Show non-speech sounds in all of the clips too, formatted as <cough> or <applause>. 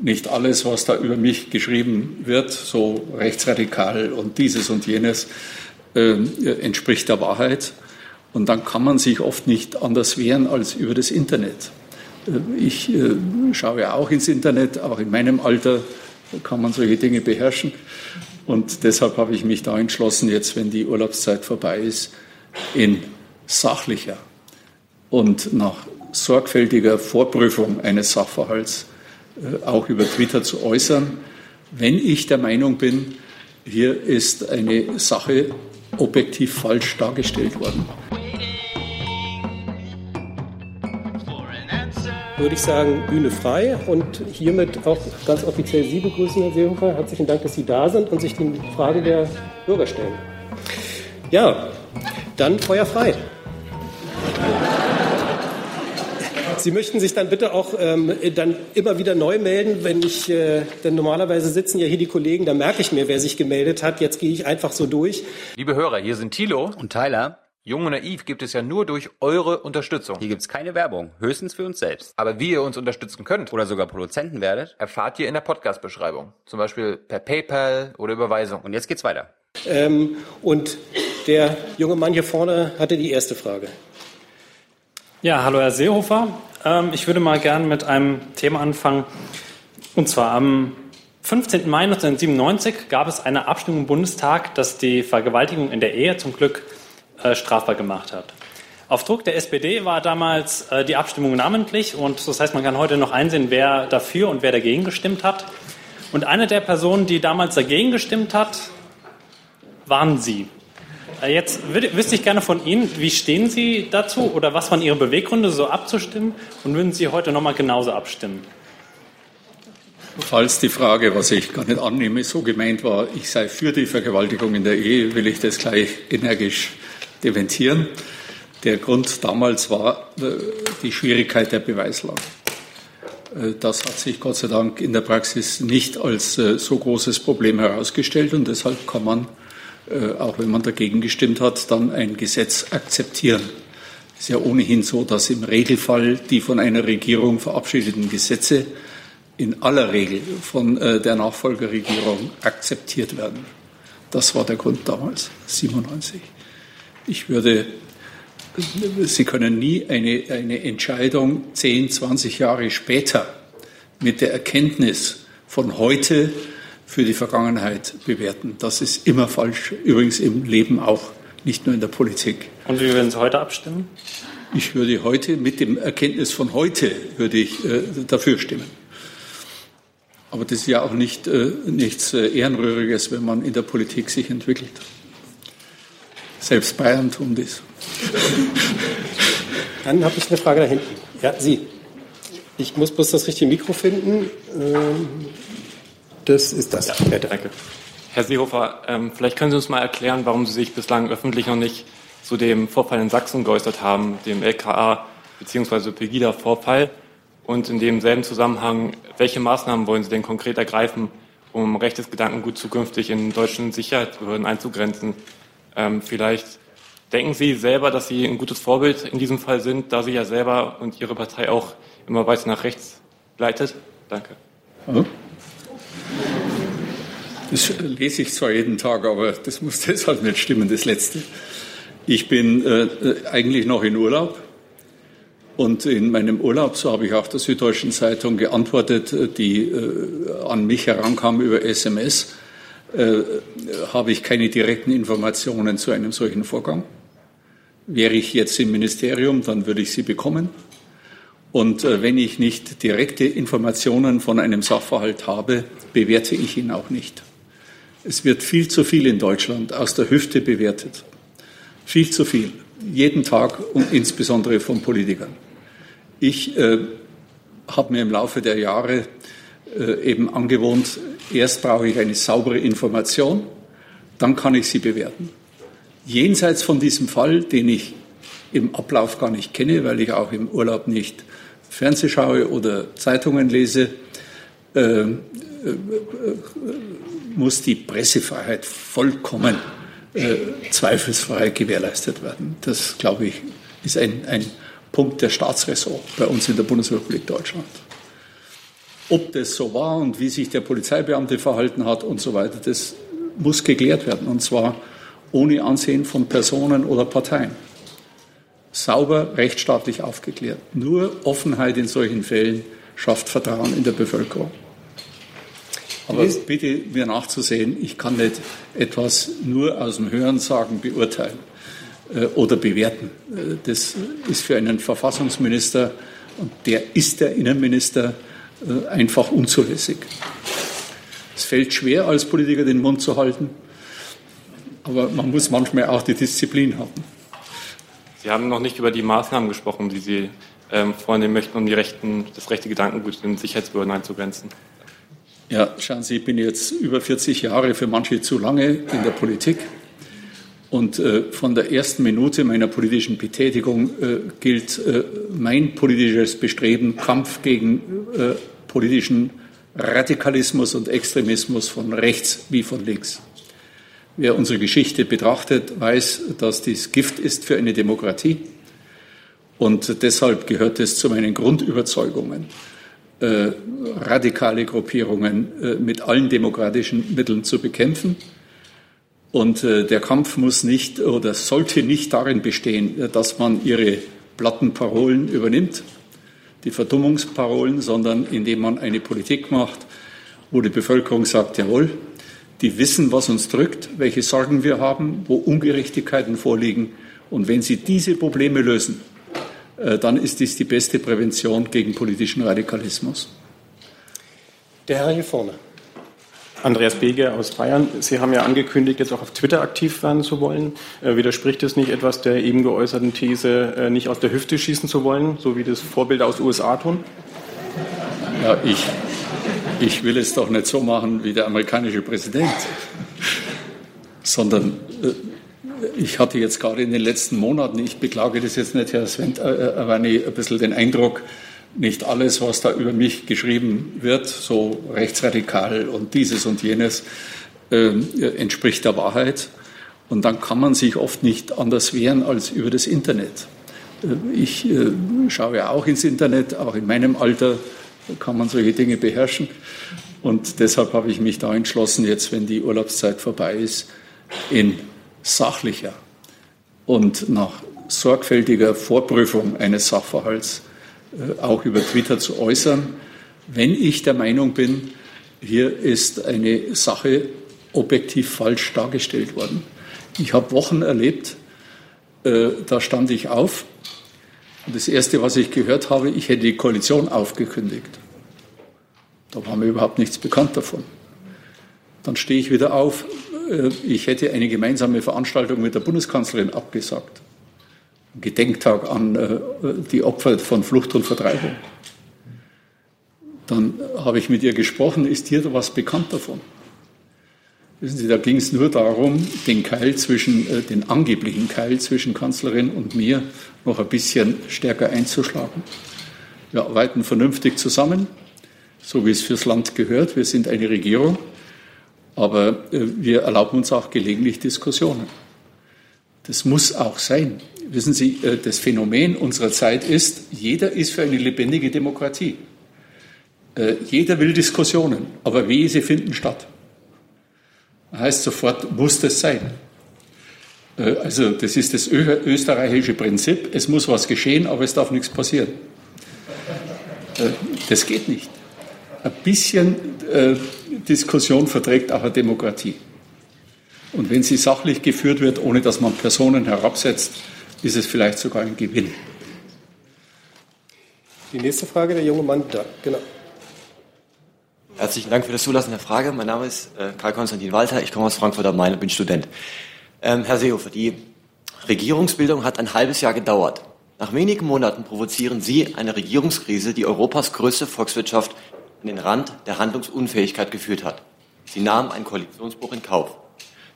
nicht alles, was da über mich geschrieben wird, so rechtsradikal und dieses und jenes, äh, entspricht der Wahrheit. Und dann kann man sich oft nicht anders wehren als über das Internet. Äh, ich äh, schaue ja auch ins Internet, auch in meinem Alter kann man solche Dinge beherrschen. Und deshalb habe ich mich da entschlossen, jetzt, wenn die Urlaubszeit vorbei ist, in sachlicher und nach sorgfältiger Vorprüfung eines Sachverhalts auch über Twitter zu äußern, wenn ich der Meinung bin, hier ist eine Sache objektiv falsch dargestellt worden. Würde ich sagen, Bühne frei und hiermit auch ganz offiziell Sie begrüßen, Herr Seehofer. Herzlichen Dank, dass Sie da sind und sich die Frage der Bürger stellen. Ja, dann Feuer frei. Sie möchten sich dann bitte auch ähm, dann immer wieder neu melden, wenn ich, äh, denn normalerweise sitzen ja hier die Kollegen, da merke ich mir, wer sich gemeldet hat. Jetzt gehe ich einfach so durch. Liebe Hörer, hier sind Thilo und Tyler. Jung und Naiv gibt es ja nur durch eure Unterstützung. Hier gibt es keine Werbung, höchstens für uns selbst. Aber wie ihr uns unterstützen könnt oder sogar Produzenten werdet, erfahrt ihr in der Podcast-Beschreibung. Zum Beispiel per PayPal oder Überweisung. Und jetzt geht's weiter. Ähm, und der junge Mann hier vorne hatte die erste Frage. Ja, hallo Herr Seehofer. Ähm, ich würde mal gern mit einem Thema anfangen. Und zwar am 15. Mai 1997 gab es eine Abstimmung im Bundestag, dass die Vergewaltigung in der Ehe zum Glück äh, strafbar gemacht hat. Auf Druck der SPD war damals äh, die Abstimmung namentlich und das heißt, man kann heute noch einsehen, wer dafür und wer dagegen gestimmt hat. Und eine der Personen, die damals dagegen gestimmt hat, waren Sie. Äh, jetzt wüsste ich gerne von Ihnen, wie stehen Sie dazu oder was waren Ihre Beweggründe, so abzustimmen und würden Sie heute nochmal genauso abstimmen? Falls die Frage, was ich gar nicht annehme, so gemeint war, ich sei für die Vergewaltigung in der Ehe, will ich das gleich energisch dementieren. Der Grund damals war äh, die Schwierigkeit der Beweislage. Äh, das hat sich Gott sei Dank in der Praxis nicht als so großes Problem herausgestellt und deshalb kann man auch wenn man dagegen gestimmt hat, dann ein Gesetz akzeptieren. Es ist ja ohnehin so, dass im Regelfall die von einer Regierung verabschiedeten Gesetze in aller Regel von äh, der Nachfolgerregierung akzeptiert werden. Das war der Grund damals, 97. Ich würde, Sie können nie eine, eine Entscheidung 10, 20 Jahre später mit der Erkenntnis von heute für die Vergangenheit bewerten. Das ist immer falsch, übrigens im Leben auch, nicht nur in der Politik. Und wie würden Sie heute abstimmen? Ich würde heute mit dem Erkenntnis von heute würde ich äh, dafür stimmen. Aber das ist ja auch nicht, äh, nichts äh, Ehrenrühriges, wenn man in der Politik sich entwickelt. Selbst Bayern tun das. <laughs> Dann habe ich eine Frage da hinten. Ja, Sie. Ich muss bloß das richtige Mikro finden. Ähm das ist das. Ja, danke. Herr Seehofer, ähm, vielleicht können Sie uns mal erklären, warum Sie sich bislang öffentlich noch nicht zu dem Vorfall in Sachsen geäußert haben, dem LKA bzw. Pegida-Vorfall. Und in demselben Zusammenhang, welche Maßnahmen wollen Sie denn konkret ergreifen, um rechtes Gedankengut zukünftig in deutschen Sicherheitsbehörden einzugrenzen? Ähm, vielleicht denken Sie selber, dass Sie ein gutes Vorbild in diesem Fall sind, da Sie ja selber und Ihre Partei auch immer weiter nach rechts leitet? Danke. Mhm. Das lese ich zwar jeden Tag, aber das muss deshalb nicht stimmen, das Letzte. Ich bin äh, eigentlich noch in Urlaub. Und in meinem Urlaub, so habe ich auch der Süddeutschen Zeitung geantwortet, äh, die äh, an mich herankam über SMS, äh, habe ich keine direkten Informationen zu einem solchen Vorgang. Wäre ich jetzt im Ministerium, dann würde ich sie bekommen. Und äh, wenn ich nicht direkte Informationen von einem Sachverhalt habe, bewerte ich ihn auch nicht. Es wird viel zu viel in Deutschland aus der Hüfte bewertet. Viel zu viel. Jeden Tag und insbesondere von Politikern. Ich äh, habe mir im Laufe der Jahre äh, eben angewohnt, erst brauche ich eine saubere Information, dann kann ich sie bewerten. Jenseits von diesem Fall, den ich im Ablauf gar nicht kenne, weil ich auch im Urlaub nicht Fernseh schaue oder Zeitungen lese, äh, äh, muss die Pressefreiheit vollkommen äh, zweifelsfrei gewährleistet werden. Das, glaube ich, ist ein, ein Punkt der Staatsressort bei uns in der Bundesrepublik Deutschland. ob das so war und wie sich der Polizeibeamte verhalten hat und so weiter, das muss geklärt werden. Und zwar ohne Ansehen von Personen oder Parteien. Sauber, rechtsstaatlich aufgeklärt. Nur Offenheit in solchen Fällen schafft Vertrauen in der Bevölkerung. Aber bitte mir nachzusehen, ich kann nicht etwas nur aus dem Hörensagen beurteilen äh, oder bewerten. Äh, das ist für einen Verfassungsminister, und der ist der Innenminister, äh, einfach unzulässig. Es fällt schwer, als Politiker den Mund zu halten, aber man muss manchmal auch die Disziplin haben. Sie haben noch nicht über die Maßnahmen gesprochen, die Sie ähm, vornehmen möchten, um die rechten, das rechte Gedankengut in Sicherheitsbehörden einzugrenzen. Ja, schauen Sie, ich bin jetzt über 40 Jahre, für manche zu lange in der Politik. Und äh, von der ersten Minute meiner politischen Betätigung äh, gilt äh, mein politisches Bestreben, Kampf gegen äh, politischen Radikalismus und Extremismus von rechts wie von links. Wer unsere Geschichte betrachtet, weiß, dass dies Gift ist für eine Demokratie. Und deshalb gehört es zu meinen Grundüberzeugungen, äh, radikale Gruppierungen äh, mit allen demokratischen Mitteln zu bekämpfen. Und äh, der Kampf muss nicht oder sollte nicht darin bestehen, äh, dass man ihre platten Parolen übernimmt, die Verdummungsparolen, sondern indem man eine Politik macht, wo die Bevölkerung sagt, jawohl, die wissen, was uns drückt, welche Sorgen wir haben, wo Ungerechtigkeiten vorliegen. Und wenn sie diese Probleme lösen, dann ist dies die beste Prävention gegen politischen Radikalismus. Der Herr hier vorne. Andreas Bege aus Bayern. Sie haben ja angekündigt, jetzt auch auf Twitter aktiv werden zu wollen. Äh, widerspricht es nicht etwas der eben geäußerten These, äh, nicht aus der Hüfte schießen zu wollen, so wie das Vorbilder aus USA tun? Ja, ich, ich will es doch nicht so machen wie der amerikanische Präsident, sondern äh, ich hatte jetzt gerade in den letzten Monaten, ich beklage das jetzt nicht, Herr Sven, äh, äh ein bisschen den Eindruck, nicht alles, was da über mich geschrieben wird, so rechtsradikal und dieses und jenes, äh, entspricht der Wahrheit. Und dann kann man sich oft nicht anders wehren als über das Internet. Äh, ich äh, schaue auch ins Internet, auch in meinem Alter kann man solche Dinge beherrschen. Und deshalb habe ich mich da entschlossen, jetzt, wenn die Urlaubszeit vorbei ist, in sachlicher und nach sorgfältiger Vorprüfung eines Sachverhalts äh, auch über Twitter zu äußern, wenn ich der Meinung bin, hier ist eine Sache objektiv falsch dargestellt worden. Ich habe Wochen erlebt, äh, da stand ich auf und das Erste, was ich gehört habe, ich hätte die Koalition aufgekündigt. Da war mir überhaupt nichts bekannt davon. Dann stehe ich wieder auf, ich hätte eine gemeinsame Veranstaltung mit der Bundeskanzlerin abgesagt. Gedenktag an äh, die Opfer von Flucht und Vertreibung. Dann habe ich mit ihr gesprochen, ist dir was bekannt davon? Wissen Sie, da ging es nur darum, den Keil zwischen, äh, den angeblichen Keil zwischen Kanzlerin und mir noch ein bisschen stärker einzuschlagen. Wir arbeiten vernünftig zusammen, so wie es fürs Land gehört. Wir sind eine Regierung, aber wir erlauben uns auch gelegentlich Diskussionen. Das muss auch sein. Wissen Sie, äh, das Phänomen unserer Zeit ist, jeder ist für eine lebendige Demokratie. Äh, jeder will Diskussionen, aber wie sie finden statt. Heißt sofort, muss das sein. Äh, also das ist das österreichische Prinzip, es muss was geschehen, aber es darf nichts passieren. Das geht nicht. Ein bisschen Diskussion verträgt auch eine Demokratie. Und wenn sie sachlich geführt wird, ohne dass man Personen herabsetzt, ist es vielleicht sogar ein Gewinn. Die nächste Frage, der junge Mann da, genau. Herzlichen Dank für das Zulassen der Frage. Mein Name ist äh, Karl-Konstantin Walter, ich komme aus Frankfurt am Main und bin Student. Ähm, Herr Seehofer, die Regierungsbildung hat ein halbes Jahr gedauert. Nach wenigen Monaten provozieren Sie eine Regierungskrise, die Europas größte Volkswirtschaft an den Rand der Handlungsunfähigkeit geführt hat. Sie nahmen einen Koalitionsbruch in Kauf.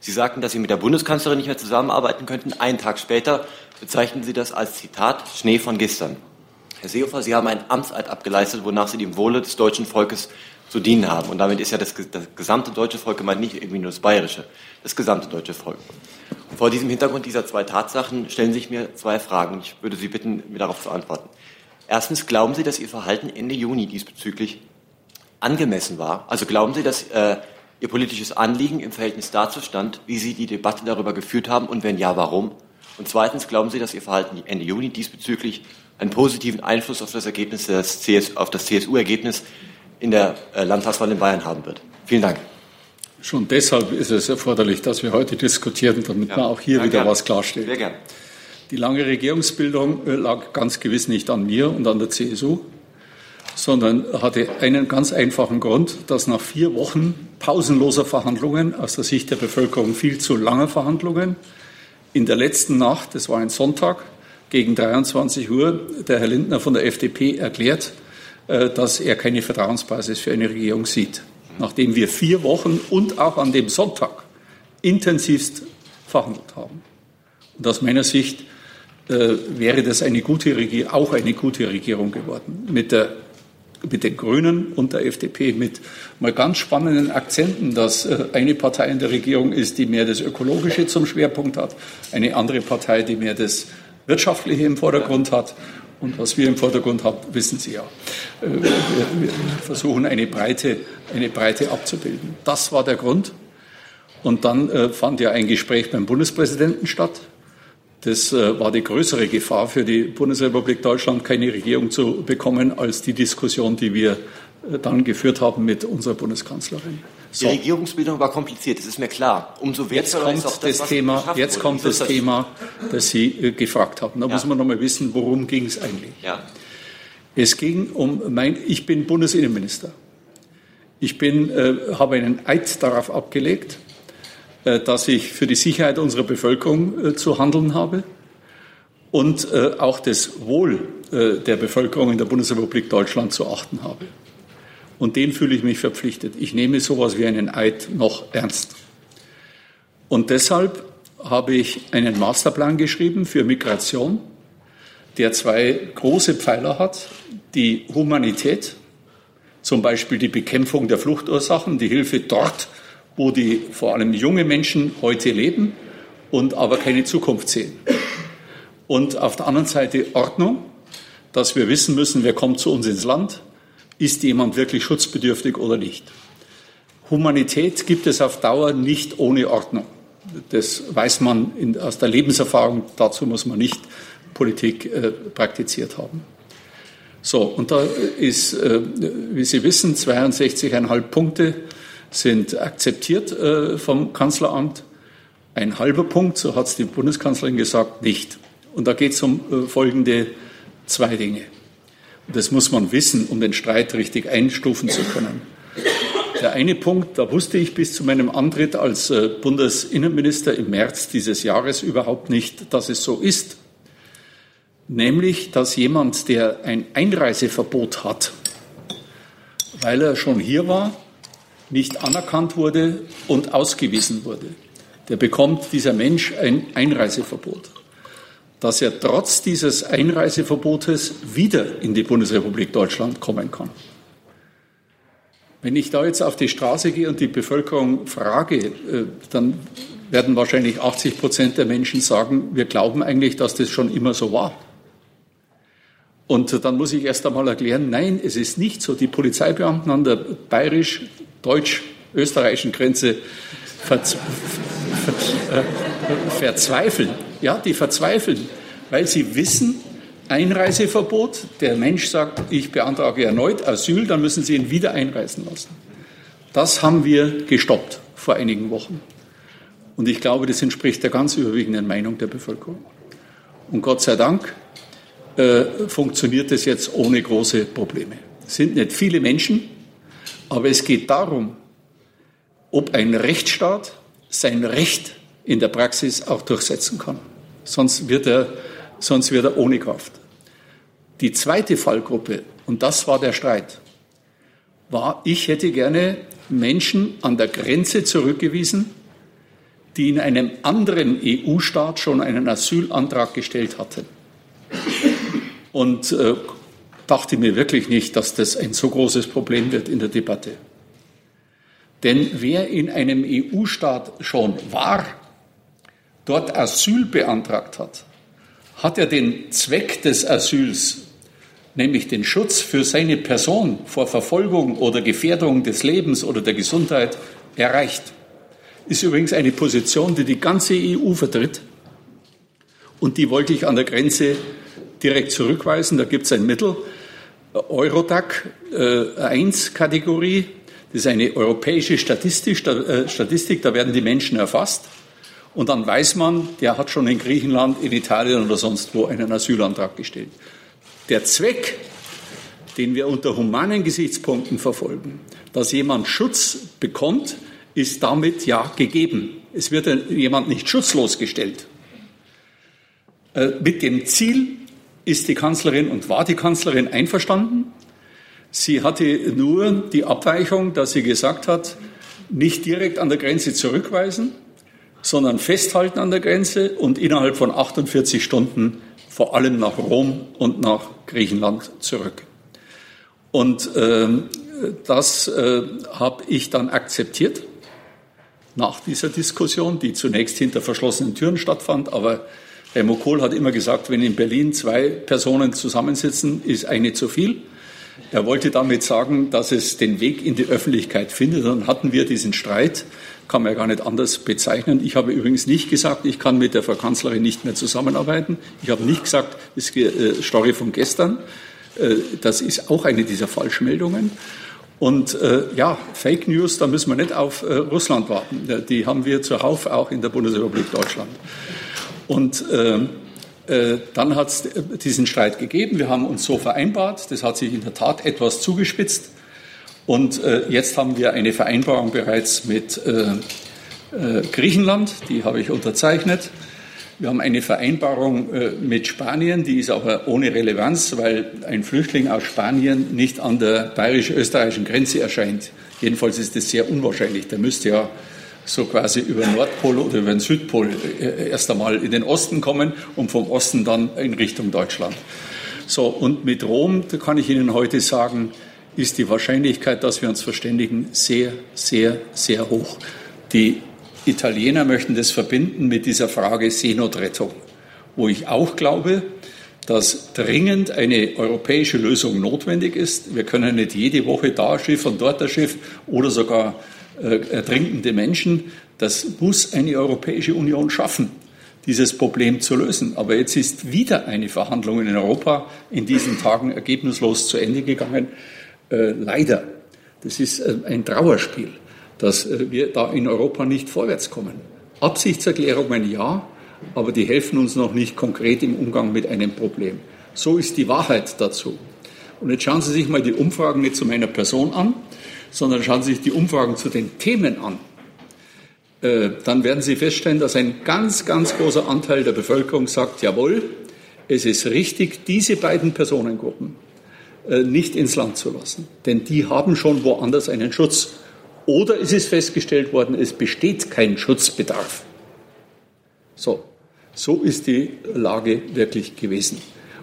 Sie sagten, dass Sie mit der Bundeskanzlerin nicht mehr zusammenarbeiten könnten. Einen Tag später bezeichnen Sie das als Zitat Schnee von gestern. Herr Seehofer, Sie haben einen Amtseid abgeleistet, wonach Sie dem Wohle des deutschen Volkes zu dienen haben. Und damit ist ja das, das gesamte deutsche Volk gemeint, nicht irgendwie nur das bayerische, das gesamte deutsche Volk. Vor diesem Hintergrund dieser zwei Tatsachen stellen sich mir zwei Fragen. Ich würde Sie bitten, mir darauf zu antworten. Erstens, glauben Sie, dass Ihr Verhalten Ende Juni diesbezüglich angemessen war? Also glauben Sie, dass äh, Ihr politisches Anliegen im Verhältnis dazu stand, wie Sie die Debatte darüber geführt haben und wenn ja, warum? Und zweitens, glauben Sie, dass Ihr Verhalten Ende Juni diesbezüglich einen positiven Einfluss auf das Ergebnis des CS, auf das CSU-Ergebnis in der äh, Landtagswahl in Bayern haben wird? Vielen Dank. Schon deshalb ist es erforderlich, dass wir heute diskutieren, damit ja. man auch hier ja, wieder gern. was klarstellt. Sehr gern. Die lange Regierungsbildung äh, lag ganz gewiss nicht an mir und an der CSU, sondern hatte einen ganz einfachen Grund, dass nach vier Wochen pausenloser Verhandlungen, aus der Sicht der Bevölkerung viel zu langer Verhandlungen, in der letzten Nacht, das war ein Sonntag, gegen 23 Uhr, der Herr Lindner von der FDP erklärt, äh, dass er keine Vertrauensbasis für eine Regierung sieht. Nachdem wir vier Wochen und auch an dem Sonntag intensivst verhandelt haben. Und aus meiner Sicht äh, wäre das eine gute Regierung, auch eine gute Regierung geworden. Mit der mit den Grünen und der FDP mit mal ganz spannenden Akzenten, dass äh, eine Partei in der Regierung ist, die mehr das Ökologische zum Schwerpunkt hat, eine andere Partei, die mehr das Wirtschaftliche im Vordergrund hat. Und was wir im Vordergrund haben, wissen Sie ja. Äh, wir versuchen eine Breite, eine Breite abzubilden. Das war der Grund. Und dann äh, fand ja ein Gespräch beim Bundespräsidenten statt das äh, war die größere Gefahr für die Bundesrepublik Deutschland, keine Regierung zu bekommen, als die Diskussion, die wir äh, dann geführt haben mit unserer Bundeskanzlerin. So. Die Regierungsbildung war kompliziert, das ist mir klar. Umso wertvoller jetzt kommt das, das Thema, jetzt wurde. kommt das, das Thema, das Sie äh, gefragt haben. Da ja. muss man noch mal wissen, worum ging es eigentlich. Ja. Es ging um mein, ich bin Bundesinnenminister. Ich bin, äh, habe einen Eid darauf abgelegt, dass ich für die Sicherheit unserer Bevölkerung äh, zu handeln habe und äh, auch das Wohl der Bevölkerung in der Bundesrepublik Deutschland zu achten habe. Und den fühle ich mich verpflichtet. Ich nehme sowas wie einen Eid noch ernst. Und deshalb habe ich einen Masterplan geschrieben für Migration, der zwei große Pfeiler hat. Die Humanität, zum Beispiel die Bekämpfung der Fluchtursachen, die Hilfe dort, wo die vor allem junge Menschen heute leben und aber keine Zukunft sehen. Und auf der anderen Seite Ordnung, dass wir wissen müssen, wer kommt zu uns ins Land, ist jemand wirklich schutzbedürftig oder nicht. Humanität gibt es auf Dauer nicht ohne Ordnung. Das weiß man in, aus der Lebenserfahrung, dazu muss man nicht Politik äh, praktiziert haben. So, und da ist, äh, wie Sie wissen, 62,5 Punkte sind akzeptiert äh, vom Kanzleramt. Ein halber Punkt, so hat es die Bundeskanzlerin gesagt, nicht. Und da geht es um äh, folgende zwei Dinge. Das muss man wissen, um den Streit richtig einstufen zu können. Der eine Punkt, da wusste ich bis zu meinem Antritt als äh, Bundesinnenminister im März dieses Jahres überhaupt nicht, dass es so ist. Nämlich, dass jemand, der ein Einreiseverbot hat, weil er schon hier war, nicht anerkannt wurde und ausgewiesen wurde, der bekommt dieser Mensch ein Einreiseverbot. Dass er trotz dieses Einreiseverbotes wieder in die Bundesrepublik Deutschland kommen kann. Wenn ich da jetzt auf die Straße gehe und die Bevölkerung frage, äh, dann werden wahrscheinlich 80 Prozent der Menschen sagen, wir glauben eigentlich, dass das schon immer so war. Und dann muss ich erst einmal erklären, nein, es ist nicht so. Die Polizeibeamten an der bayerisch deutsch-österreichischen Grenze verz ver äh, verzweifeln. Ja, die verzweifeln, weil sie wissen, Einreiseverbot, der Mensch sagt, ich beantrage erneut Asyl, dann müssen sie ihn wieder einreisen lassen. Das haben wir gestoppt vor einigen Wochen. Und ich glaube, das entspricht der ganz überwiegenden Meinung der Bevölkerung. Und Gott sei Dank äh, funktioniert es jetzt ohne große Probleme. Es sind nicht viele Menschen, aber es geht darum, ob ein Rechtsstaat sein Recht in der Praxis auch durchsetzen kann. Sonst wird er, sonst wird er ohne Kraft. Die zweite Fallgruppe, und das war der Streit, war, ich hätte gerne Menschen an der Grenze zurückgewiesen, die in einem anderen EU-Staat schon einen Asylantrag gestellt hatten. Und äh, dachte mir wirklich nicht, dass das ein so großes Problem wird in der Debatte. Denn wer in einem EU-Staat schon war, dort Asyl beantragt hat, hat ja den Zweck des Asyls nämlich den Schutz für seine Person vor Verfolgung oder Gefährdung des Lebens oder der Gesundheit, erreicht. Ist übrigens eine Position, die die ganze EU vertritt. Und die wollte ich an der Grenze direkt zurückweisen. Da gibt es ein Mittel, Eurodac äh, 1 Kategorie. Das ist eine europäische Statistik, äh, Statistik, da werden die Menschen erfasst. Und dann weiß man, der hat schon in Griechenland, in Italien oder sonst wo einen Asylantrag gestellt. Der Zweck, den wir unter humanen Gesichtspunkten verfolgen, dass jemand Schutz bekommt, ist damit ja gegeben. Es wird jemand nicht schutzlos gestellt. Äh, mit dem Ziel ist die Kanzlerin und war die Kanzlerin einverstanden. Sie hatte nur die Abweichung, dass sie gesagt hat, nicht direkt an der Grenze zurückweisen, sondern festhalten an der Grenze und innerhalb von 48 Stunden vor allem nach Rom und nach Griechenland zurück. Und äh, das äh, habe ich dann akzeptiert nach dieser Diskussion, die zunächst hinter verschlossenen Türen stattfand. Aber Helmut Kohl hat immer gesagt, wenn in Berlin zwei Personen zusammensitzen, ist eine zu viel. Er wollte damit sagen, dass es den Weg in die Öffentlichkeit findet. Dann hatten wir diesen Streit kann man ja gar nicht anders bezeichnen. Ich habe übrigens nicht gesagt, ich kann mit der Frau Kanzlerin nicht mehr zusammenarbeiten. Ich habe nicht gesagt, das ist äh, Story von gestern. Äh, das ist auch eine dieser Falschmeldungen. Und äh, ja, Fake News, da müssen wir nicht auf äh, Russland warten. Die haben wir zuhauf auch in der Bundesrepublik Deutschland. Und äh, äh dann hat es diesen Streit gegeben. Wir haben uns so vereinbart. Das hat sich in der Tat etwas zugespitzt. Und äh, jetzt haben wir eine Vereinbarung bereits mit äh, äh, Griechenland, die habe ich unterzeichnet. Wir haben eine Vereinbarung äh, mit Spanien, die ist aber ohne Relevanz, weil ein Flüchtling aus Spanien nicht an der bayerisch-österreichischen Grenze erscheint. Jedenfalls ist das sehr unwahrscheinlich. Der müsste ja so quasi über den Nordpol oder über den Südpol äh, erst einmal in den Osten kommen und vom Osten dann in Richtung Deutschland. So, und mit Rom, da kann ich Ihnen heute sagen, ist die Wahrscheinlichkeit, dass wir uns verständigen, sehr, sehr, sehr hoch. Die Italiener möchten das verbinden mit dieser Frage Seenotrettung, wo ich auch glaube, dass dringend eine europäische Lösung notwendig ist. Wir können nicht jede Woche da Schiff und dort das Schiff oder sogar äh, ertrinkende Menschen. Das muss eine Europäische Union schaffen, dieses Problem zu lösen. Aber jetzt ist wieder eine Verhandlung in Europa in diesen Tagen ergebnislos zu Ende gegangen. Äh, leider, das ist äh, ein Trauerspiel, dass äh, wir da in Europa nicht vorwärts kommen. Absichtserklärungen ja, aber die helfen uns noch nicht konkret im Umgang mit einem Problem. So ist die Wahrheit dazu. Und jetzt schauen Sie sich mal die Umfragen nicht zu meiner Person an, sondern schauen Sie sich die Umfragen zu den Themen an. Dann werden Sie feststellen, dass ein ganz, ganz großer Anteil der Bevölkerung sagt, jawohl, es ist richtig, diese beiden Personengruppen, äh, nicht ins Land zu lassen. Denn die haben schon woanders einen Schutz. Oder ist es festgestellt worden, es besteht kein Schutzbedarf. So, so ist die Lage wirklich gewesen.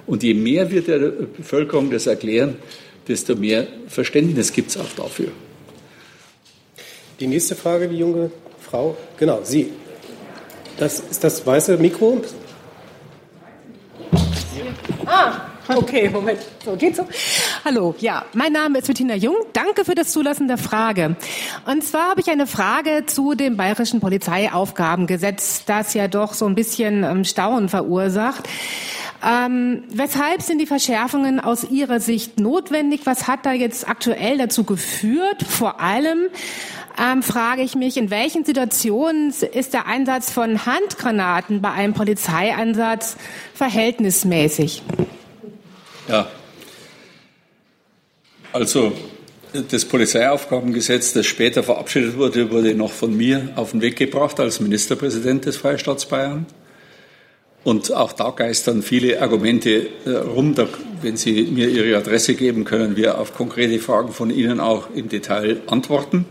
Und je mehr wir der Bevölkerung das erklären, desto mehr Verständnis gibt es auch dafür. Die nächste Frage, die junge Frau. Genau, Sie. Das ist das weiße Mikro. Ah, Okay, Moment. So, geht's so? Hallo, ja, mein Name ist Bettina Jung. Danke für das Zulassen der Frage. Und zwar habe ich eine Frage zu dem Bayerischen Polizeiaufgabengesetz, das ja doch so ein bisschen ähm, Staunen verursacht. Ähm, weshalb sind die Verschärfungen aus Ihrer Sicht notwendig? Was hat da jetzt aktuell dazu geführt? Vor allem ähm, frage ich mich, in welchen Situationen ist der Einsatz von Handgranaten bei einem Polizeieinsatz verhältnismäßig? Ja. Also das Polizeiaufgabengesetz, das später verabschiedet wurde, wurde noch von mir auf den Weg gebracht als Ministerpräsident des Freistaats Bayern. Und auch da geistern viele Argumente äh, rum. Da, wenn Sie mir Ihre Adresse geben, können wir auf konkrete Fragen von Ihnen auch im Detail antworten.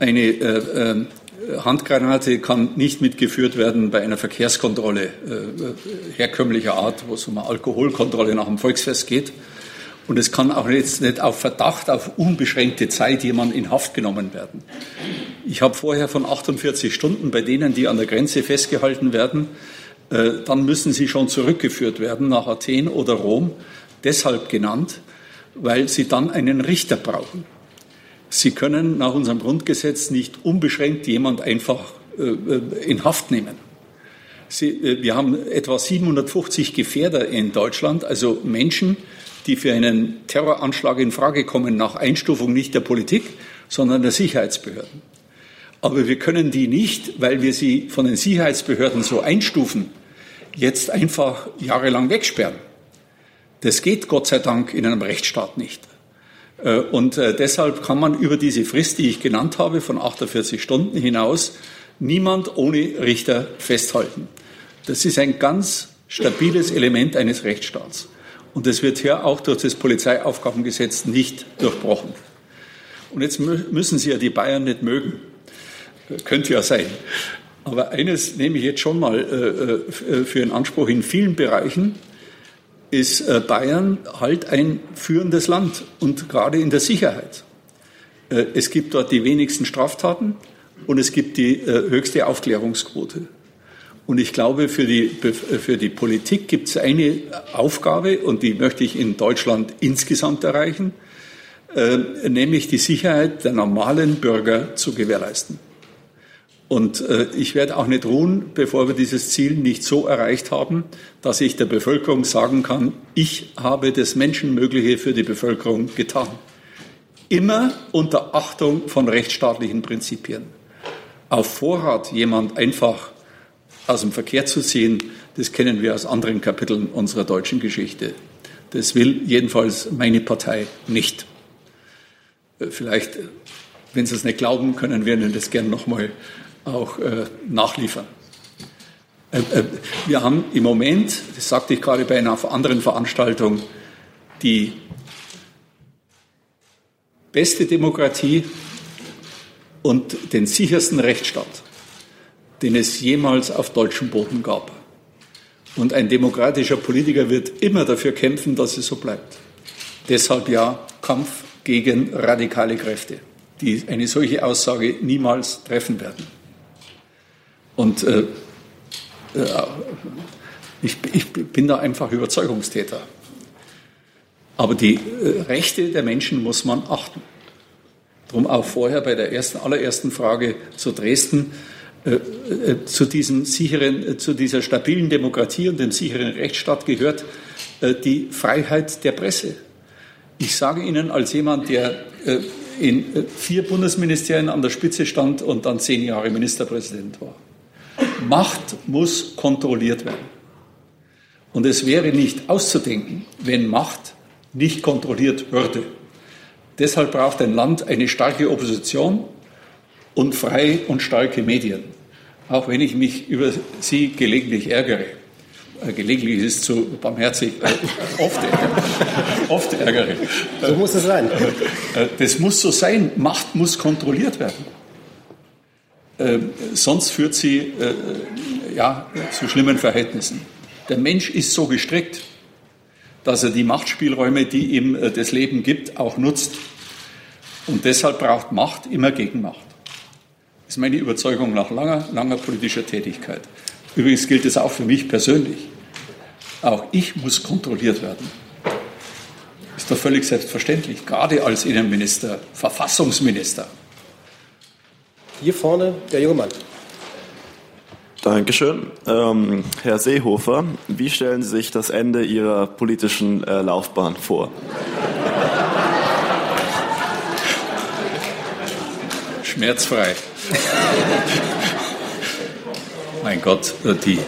Eine äh, äh, Handgranate kann nicht mitgeführt werden bei einer Verkehrskontrolle äh, herkömmlicher Art, wo es um eine Alkoholkontrolle nach dem Volksfest geht. Und es kann auch jetzt nicht auf Verdacht, auf unbeschränkte Zeit jemand in Haft genommen werden. Ich habe vorher von 48 Stunden bei denen, die an der Grenze festgehalten werden, äh, dann müssen sie schon zurückgeführt werden nach Athen oder Rom. deshalb genannt, weil sie dann einen Richter brauchen. Sie können nach unserem Grundgesetz nicht unbeschränkt jemand einfach äh, in Haft nehmen. Sie, äh, wir haben etwa 750 Gefährder in Deutschland, also Menschen, die für einen Terroranschlag in Frage kommen nach Einstufung nicht der Politik, sondern der Sicherheitsbehörden. Aber wir können die nicht, weil wir sie von den Sicherheitsbehörden so einstufen, jetzt einfach jahrelang wegsperren. Das geht Gott sei Dank in einem Rechtsstaat nicht. Äh, und äh, deshalb kann man über diese Frist, die ich genannt habe, von 48 Stunden hinaus niemand ohne Richter festhalten. Das ist ein ganz stabiles Element eines Rechtsstaats. Und das wird hier auch durch das Polizeiaufgabengesetz nicht durchbrochen. Und jetzt müssen Sie ja die Bayern nicht mögen. Könnte ja sein. Aber eines nehme ich jetzt schon mal äh, äh, für in Anspruch. In vielen Bereichen ist äh, Bayern halt ein führendes Land und gerade in der Sicherheit. Es gibt dort die wenigsten Straftaten und es gibt die höchste Aufklärungsquote. Und ich glaube, für die, für die Politik gibt es eine Aufgabe, und die möchte ich in Deutschland insgesamt erreichen, nämlich die Sicherheit der normalen Bürger zu gewährleisten. Und äh, ich werde auch nicht ruhen, bevor wir dieses Ziel nicht so erreicht haben, dass ich der Bevölkerung sagen kann, ich habe das Menschenmögliche für die Bevölkerung getan. Immer unter Achtung von rechtsstaatlichen Prinzipien. Auf Vorrat jemand einfach aus dem Verkehr zu ziehen, das kennen wir aus anderen Kapiteln unserer deutschen Geschichte. Das will jedenfalls meine Partei nicht. Äh, vielleicht, wenn Sie es nicht glauben, können wir Ihnen das gern nochmal auch äh, nachliefern. Äh, äh, wir haben im Moment, das sagte ich gerade bei einer anderen Veranstaltung, die beste Demokratie und den sichersten Rechtsstaat, den es jemals auf deutschem Boden gab. Und ein demokratischer Politiker wird immer dafür kämpfen, dass es so bleibt. Deshalb ja Kampf gegen radikale Kräfte, die eine solche Aussage niemals treffen werden. Und äh, äh, ich, ich, bin da einfach Überzeugungstäter. Aber die äh, Rechte der Menschen muss man achten. Darum auch vorher bei der ersten, allerersten Frage zu Dresden, äh, äh, zu, diesem sicheren, äh, zu dieser stabilen Demokratie und dem sicheren Rechtsstaat gehört äh, die Freiheit der Presse. Ich sage Ihnen als jemand, der in vier Bundesministerien an der Spitze stand und dann zehn Jahre Ministerpräsident war. Macht muss kontrolliert werden. Und es wäre nicht auszudenken, wenn Macht nicht kontrolliert würde. Deshalb braucht ein Land eine starke Opposition und freie und starke Medien. Auch wenn ich mich über sie gelegentlich ärgere. Äh, gelegentlich ist es zu barmherzig, äh, oft, <laughs> oft ärgere. So muss es sein. Äh, das muss so sein. Macht muss kontrolliert werden. Äh, sonst führt sie äh, ja, zu schlimmen Verhältnissen. Der Mensch ist so gestrickt, dass er die Machtspielräume, die ihm äh, das Leben gibt, auch nutzt. Und deshalb braucht Macht immer Gegenmacht. Das ist meine Überzeugung nach langer, langer politischer Tätigkeit. Übrigens gilt es auch für mich persönlich. Auch ich muss kontrolliert werden. Ist doch völlig selbstverständlich, gerade als Innenminister, Verfassungsminister. Hier vorne der junge Mann. Dankeschön. Ähm, Herr Seehofer, wie stellen Sie sich das Ende Ihrer politischen äh, Laufbahn vor? Schmerzfrei. mein Gott, äh, die.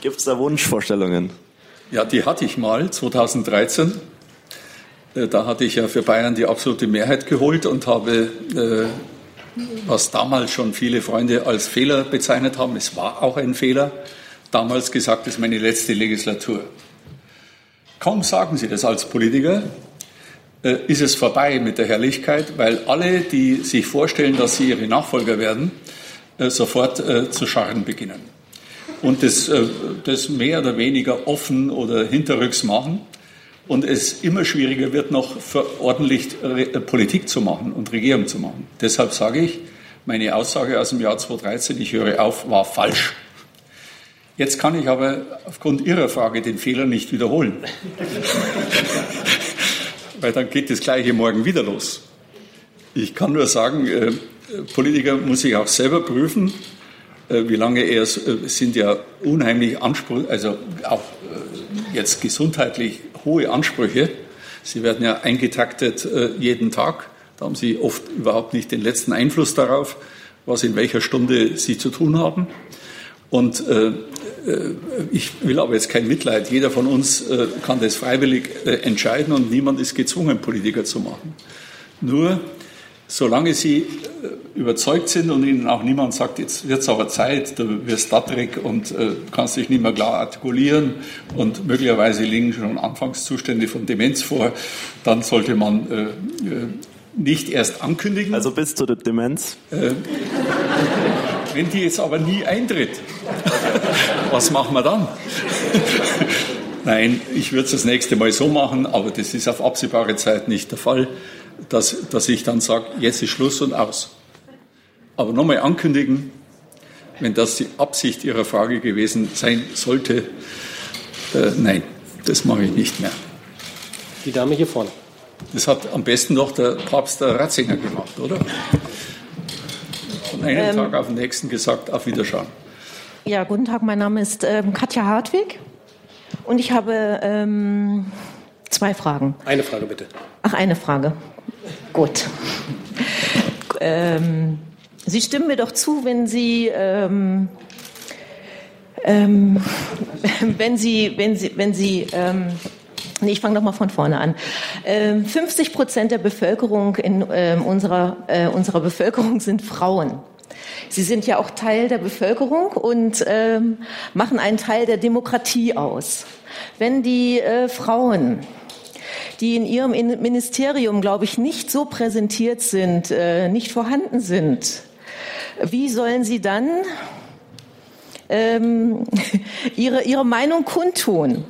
Gibt es da Wunschvorstellungen? Ja, die hatte ich mal 2013. Äh, da hatte ich ja für Bayern die absolute Mehrheit geholt und habe äh, was damals schon viele Freunde als Fehler bezeichnet haben. Es war auch ein Fehler. Damals gesagt, es ist meine letzte Legislatur. Kaum sagen Sie das als Politiker, äh, ist es vorbei mit der Herrlichkeit, weil alle, die sich vorstellen, dass sie ihre Nachfolger werden, äh, sofort äh, zu scharren beginnen. Und das, das mehr oder weniger offen oder hinterrücks machen und es immer schwieriger wird, noch ordentlich äh, Politik zu machen und Regierung zu machen. Deshalb sage ich, meine Aussage aus dem Jahr 2013, ich höre auf, war falsch. Jetzt kann ich aber aufgrund Ihrer Frage den Fehler nicht wiederholen. <laughs> Weil dann geht das gleiche morgen wieder los. Ich kann nur sagen, äh, Politiker muss sich auch selber prüfen, äh, wie lange er, äh, sind ja unheimlich Ansprüche, also auch jetzt gesundheitlich hohe Ansprüche. Sie werden ja eingetaktet äh, jeden Tag. Da haben Sie oft überhaupt nicht den letzten Einfluss darauf, was in welcher Stunde Sie zu tun haben. Und äh, äh ich will aber jetzt kein Mitleid. Jeder von uns äh, kann das freiwillig äh, entscheiden und niemand ist gezwungen, Politiker zu machen. Nur solange Sie äh, überzeugt sind und Ihnen auch niemand sagt, jetzt wird es aber Zeit, du wirst datterig und äh, kannst dich nicht mehr klar artikulieren und möglicherweise liegen schon Anfangszustände von Demenz vor, dann sollte man äh, äh nicht erst ankündigen. Also bis zu der Demenz? Äh, wenn die jetzt aber nie eintritt, <laughs> was machen wir dann? <laughs> Nein, ich würde es das nächste Mal so machen, aber das ist auf absehbare Zeit nicht der Fall, dass, dass ich dann sage, jetzt ist Schluss und aus. Aber nochmal ankündigen, wenn das die Absicht Ihrer Frage gewesen sein sollte, äh, nein, das mache ich nicht mehr. Die Dame hier vorne. Das hat am besten doch der Papst der Ratzinger gemacht, oder? Von einem ähm, Tag auf den nächsten gesagt, auf Wiederschauen. Ja, guten Tag, mein Name ist ähm, Katja Hartwig und ich habe ähm, zwei Fragen. Eine Frage bitte. Ach, eine Frage. Gut. Ähm, Sie stimmen mir doch zu, wenn Sie, ähm, ähm, <laughs> wenn Sie, wenn Sie, wenn Sie, ähm, nee, ich fange doch mal von vorne an. 50 ähm, Prozent der Bevölkerung in ähm, unserer, äh, unserer Bevölkerung sind Frauen. Sie sind ja auch Teil der Bevölkerung und ähm, machen einen Teil der Demokratie aus. Wenn die äh, Frauen die in Ihrem Ministerium, glaube ich, nicht so präsentiert sind, äh, nicht vorhanden sind, wie sollen Sie dann ähm, <laughs> ihre, ihre Meinung kundtun?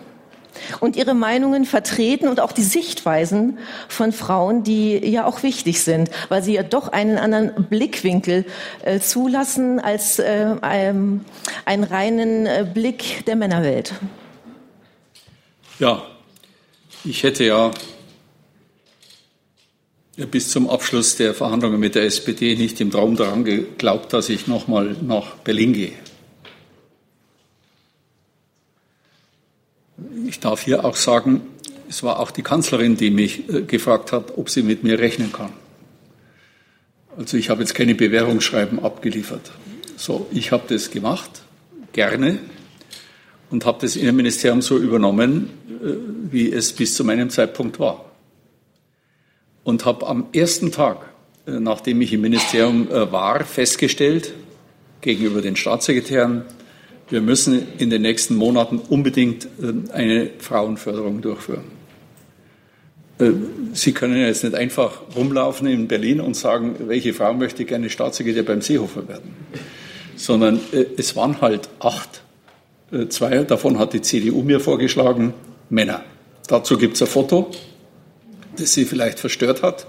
und ihre Meinungen vertreten und auch die Sichtweisen von Frauen, die ja auch wichtig sind, weil sie ja doch einen anderen Blickwinkel äh, zulassen als äh, ähm, einen reinen äh, Blick der Männerwelt. Ja, ich hätte ja bis zum Abschluss der Verhandlungen mit der SPD nicht im Traum daran geglaubt, dass ich nochmal nach Berlin gehe. Ich darf hier auch sagen, es war auch die Kanzlerin, die mich äh, gefragt hat, ob sie mit mir rechnen kann. Also ich habe jetzt keine Bewährungsschreiben abgeliefert. So, ich habe das gemacht, gerne, und habe das Innenministerium so übernommen, äh, wie es bis zu meinem Zeitpunkt war. Und habe am ersten Tag, äh, nachdem ich im Ministerium äh, war, festgestellt, gegenüber den Staatssekretären, wir müssen in den nächsten Monaten unbedingt eine Frauenförderung durchführen. Sie können jetzt nicht einfach rumlaufen in Berlin und sagen, welche Frau möchte gerne Staatssekretär beim Seehofer werden, sondern es waren halt acht zwei davon hat die CDU mir vorgeschlagen, Männer. Dazu gibt es ein Foto, das sie vielleicht verstört hat.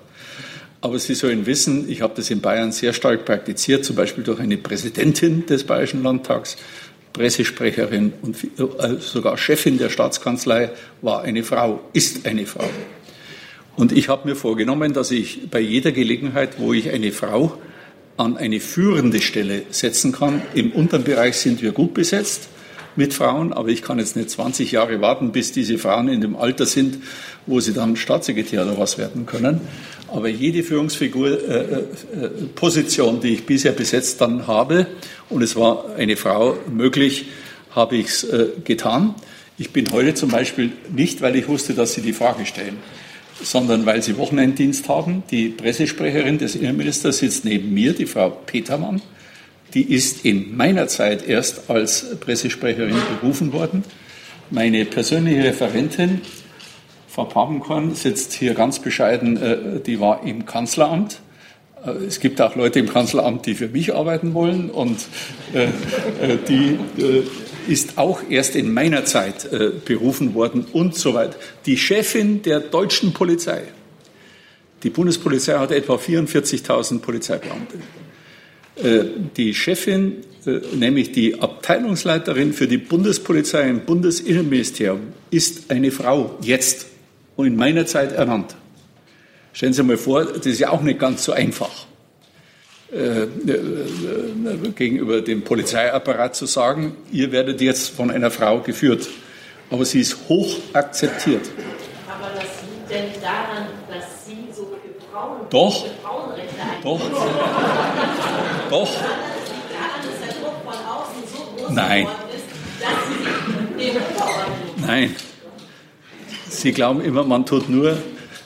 Aber Sie sollen wissen, ich habe das in Bayern sehr stark praktiziert, zum Beispiel durch eine Präsidentin des Bayerischen Landtags, Pressesprecherin und äh, sogar Chefin der Staatskanzlei war eine Frau, ist eine Frau. Und ich habe mir vorgenommen, dass ich bei jeder Gelegenheit, wo ich eine Frau an eine führende Stelle setzen kann, im unteren Bereich sind wir gut besetzt, mit Frauen, aber ich kann jetzt nicht 20 Jahre warten, bis diese Frauen in dem Alter sind, wo sie dann Staatssekretär oder was werden können. Aber jede Führungsfigur, äh, äh, Position, die ich bisher besetzt dann habe, und es war eine Frau möglich, habe ich es äh, getan. Ich bin heute zum Beispiel nicht, weil ich wusste, dass Sie die Frage stellen, sondern weil Sie Wochenenddienst haben. Die Pressesprecherin des Innenministers sitzt neben mir, die Frau Petermann die ist in meiner Zeit erst als Pressesprecherin berufen worden. Meine persönliche Referentin, Frau Papenkorn, sitzt hier ganz bescheiden, äh, die war im Kanzleramt. Äh, es gibt auch Leute im Kanzleramt, die für mich arbeiten wollen und äh, die ist auch erst in meiner Zeit berufen worden und so weiter. Die Chefin der deutschen Polizei. Die Bundespolizei hat etwa 44.000 Polizeibeamte. Äh, die Chefin äh, nämlich die Abteilungsleiterin für die Bundespolizei im Bundesinnenministerium, ist eine Frau jetzt und in meiner Zeit ernannt. Stellen Sie mal vor, das ist ja auch nicht ganz so einfach, äh, gegenüber dem Polizeiapparat zu sagen, ihr werdet jetzt von einer Frau geführt. Aber sie ist hoch akzeptiert. Aber das liegt denn daran, dass Sie so für Frauen, Doch. Frauenrechte Doch. <laughs> Doch. Nein. Nein. Sie glauben immer, man tut nur,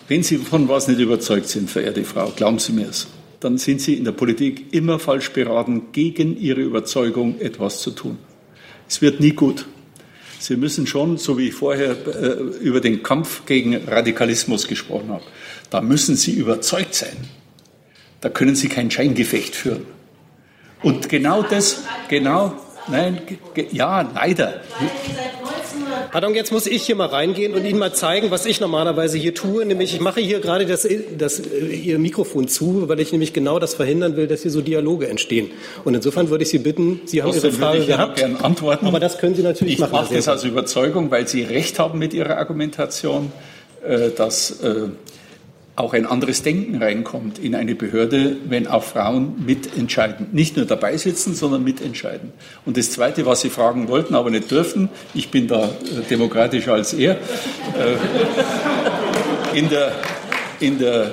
wenn Sie von was nicht überzeugt sind, verehrte Frau, glauben Sie mir es, dann sind Sie in der Politik immer falsch beraten, gegen Ihre Überzeugung etwas zu tun. Es wird nie gut. Sie müssen schon, so wie ich vorher äh, über den Kampf gegen Radikalismus gesprochen habe, da müssen Sie überzeugt sein. Da können Sie kein Scheingefecht führen. Und genau das, genau, nein, ja, leider. Pardon, jetzt muss ich hier mal reingehen und Ihnen mal zeigen, was ich normalerweise hier tue. Nämlich, ich mache hier gerade das, das, äh, Ihr Mikrofon zu, weil ich nämlich genau das verhindern will, dass hier so Dialoge entstehen. Und insofern würde ich Sie bitten, Sie haben Ihre Frage ich gehabt. gern antworten. Aber das können Sie natürlich Ich machen. mache Herr das aus Überzeugung, weil Sie recht haben mit Ihrer Argumentation, äh, dass äh, auch ein anderes Denken reinkommt in eine Behörde, wenn auch Frauen mitentscheiden. Nicht nur dabei sitzen, sondern mitentscheiden. Und das Zweite, was Sie fragen wollten, aber nicht dürfen, ich bin da äh, demokratischer als er, äh, in der, in der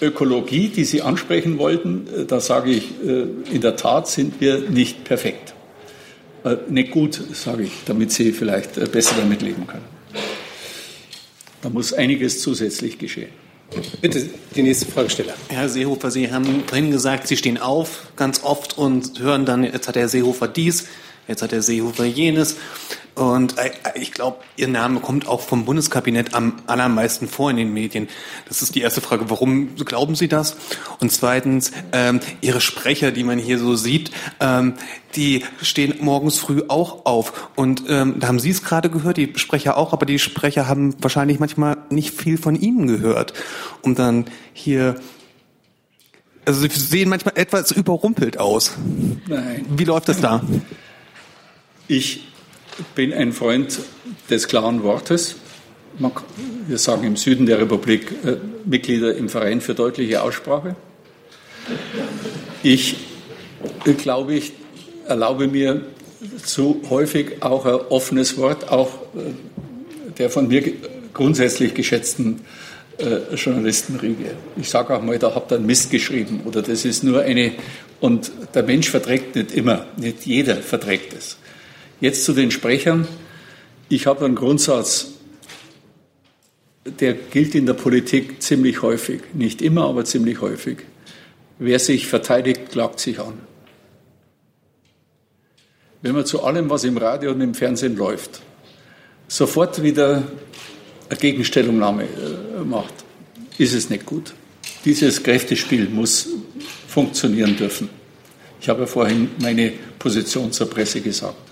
Ökologie, die Sie ansprechen wollten, äh, da sage ich, in der Tat sind wir nicht perfekt. Nicht gut, sage ich, damit Sie vielleicht besser damit leben können. Da muss einiges zusätzlich geschehen. Bitte, die nächste Fragesteller. Herr Seehofer, Sie haben vorhin gesagt, Sie stehen auf ganz oft und hören dann, jetzt hat der Seehofer dies, jetzt hat der Seehofer jenes. Und äh, ich glaube, Ihr Name kommt auch vom Bundeskabinett am allermeisten vor in den Medien. Das ist die erste Frage. Warum glauben Sie das? Und zweitens, ähm, Ihre Sprecher, die man hier so sieht, ähm, die stehen morgens früh auch auf. Und ähm, da haben Sie es gerade gehört, die Sprecher auch, aber die Sprecher haben wahrscheinlich manchmal nicht viel von Ihnen gehört. Um dann hier also sie sehen manchmal etwas überrumpelt aus. Nein. Wie läuft das da? Ich bin ein Freund des klaren Wortes. Wir sagen im Süden der Republik äh, Mitglieder im Verein für deutliche Aussprache. Ich äh, glaube, ich erlaube mir zu häufig auch ein offenes Wort, auch äh, der von mir grundsätzlich geschätzten äh, Journalistenriege. Ich sage auch mal, da habt ihr einen Mist geschrieben oder das ist nur eine, und der Mensch verträgt nicht immer, nicht jeder verträgt es. Jetzt zu den Sprechern. Ich habe einen Grundsatz, der gilt in der Politik ziemlich häufig. Nicht immer, aber ziemlich häufig. Wer sich verteidigt, klagt sich an. Wenn man zu allem, was im Radio und im Fernsehen läuft, sofort wieder eine Gegenstellungnahme äh, macht, ist es nicht gut. Dieses Kräftespiel muss funktionieren dürfen. Ich habe ja vorhin meine Position zur Presse gesagt.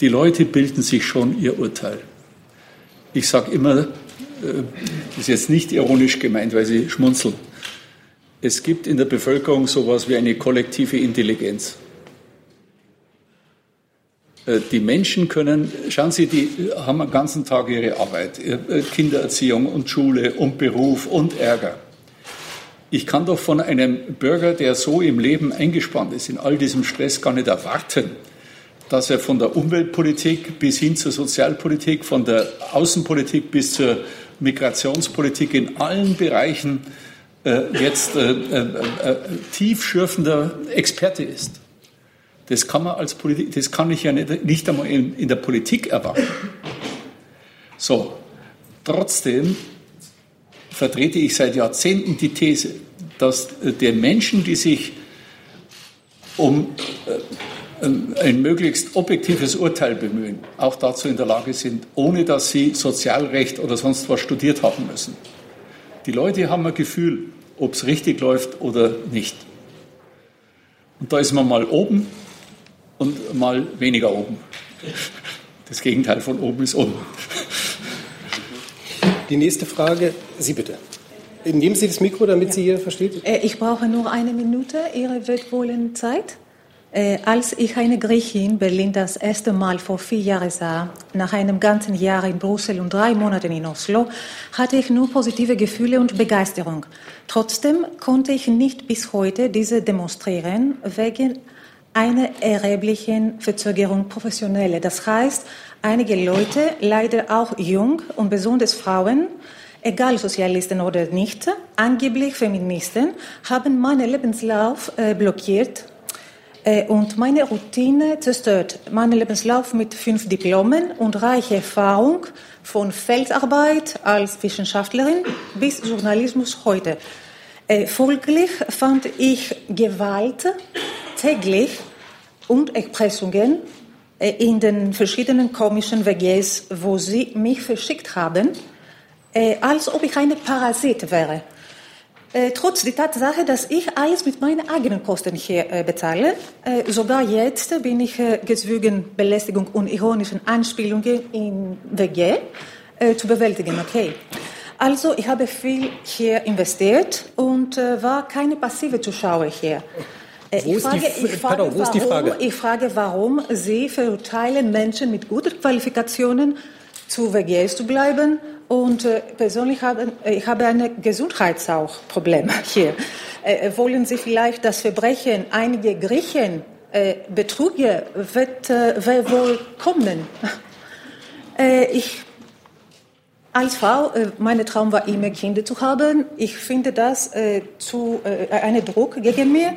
Die Leute bilden sich schon ihr Urteil. Ich sage immer, äh, das ist jetzt nicht ironisch gemeint, weil Sie schmunzeln. Es gibt in der Bevölkerung sowas wie eine kollektive Intelligenz. Äh, Die Menschen können, schauen Sie, die haben den ganzen Tag ihre Arbeit, äh, Kindererziehung und Schule und Beruf und Ärger. Ich kann doch von einem Bürger, der so im Leben eingespannt ist, in all diesem Stress gar nicht erwarten, dass er von der Umweltpolitik bis hin zur Sozialpolitik, von der Außenpolitik bis zur Migrationspolitik in allen Bereichen äh, jetzt äh, äh, äh, tiefschürfender Experte ist. Das kann man als Politik, das kann ich ja nicht, nicht einmal in, in der Politik erwarten. So, trotzdem vertrete ich seit Jahrzehnten die These, dass äh, der Menschen, die sich um äh, ein möglichst objektives Urteil bemühen, auch dazu in der Lage sind, ohne dass sie Sozialrecht oder sonst was studiert haben müssen. Die Leute haben ein Gefühl, ob es richtig läuft oder nicht. Und da ist man mal oben und mal weniger oben. Das Gegenteil von oben ist oben. Die nächste Frage, Sie bitte. Nehmen Sie das Mikro, damit Sie hier versteht. Äh, Ich brauche nur eine Minute. Ihre wird wohl in Zeit. Äh, als ich eine Griechin Berlin das erste Mal vor vier Jahren sah, nach einem ganzen Jahr in Brüssel und drei Monaten in Oslo, hatte ich nur positive Gefühle und Begeisterung. Trotzdem konnte ich nicht bis heute diese demonstrieren wegen einer erheblichen Verzögerung professioneller. Das heißt, einige Leute, leider auch jung und besonders Frauen, egal Sozialisten oder nicht, angeblich Feministen, haben meinen Lebenslauf äh, blockiert und meine Routine zerstört. Mein Lebenslauf mit fünf Diplomen und reiche Erfahrung von Feldarbeit als Wissenschaftlerin bis Journalismus heute. Äh, folglich fand ich Gewalt täglich und Erpressungen äh, in den verschiedenen komischen WGs, wo sie mich verschickt haben, als ob ich eine Parasit wäre. Äh, trotz der Tatsache, dass ich alles mit meinen eigenen Kosten hier äh, bezahle. Äh, sogar jetzt bin ich äh, gezwungen, Belästigung und ironischen Anspielungen in WG äh, zu bewältigen. Okay. Also ich habe viel hier investiert und war keine passive Zuschauer hier. Ich frage, ich, frage, Pardon, warum, ich frage, warum Sie verurteilen Menschen mit guten Qualifikationen zu WGs zu bleiben und äh, persönlich habe ich habe ein Gesundheitsproblem <laughs> hier. Äh, wollen Sie vielleicht das Verbrechen einiger Griechen, äh, Betrüger, wird, äh, wird wohl kommen? <laughs> Äh, ich als Frau, äh, mein Traum war immer Kinder zu haben. Ich finde das äh, zu äh, einen Druck gegen mir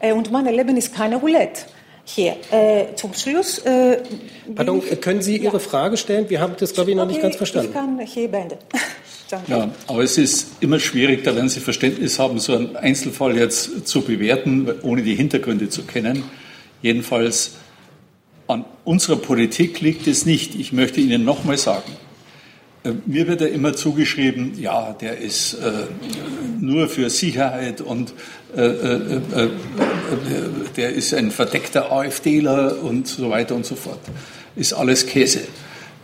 äh, und mein Leben ist keine Roulette. Hier, äh, zum Schluss. Äh, Pardon, können Sie Ihre ja. Frage stellen? Wir haben das, glaube ich, noch okay, nicht ganz verstanden. Ich kann hier beenden. <laughs> Ja, aber es ist immer schwierig, da werden Sie Verständnis haben, so einen Einzelfall jetzt zu bewerten, ohne die Hintergründe zu kennen. Jedenfalls an unserer Politik liegt es nicht. Ich möchte Ihnen noch mal sagen, mir wird ja immer zugeschrieben, ja, der ist äh, nur für Sicherheit und äh, äh, äh, äh der ist ein verdeckter AfDler und so weiter und so fort. Ist alles Käse.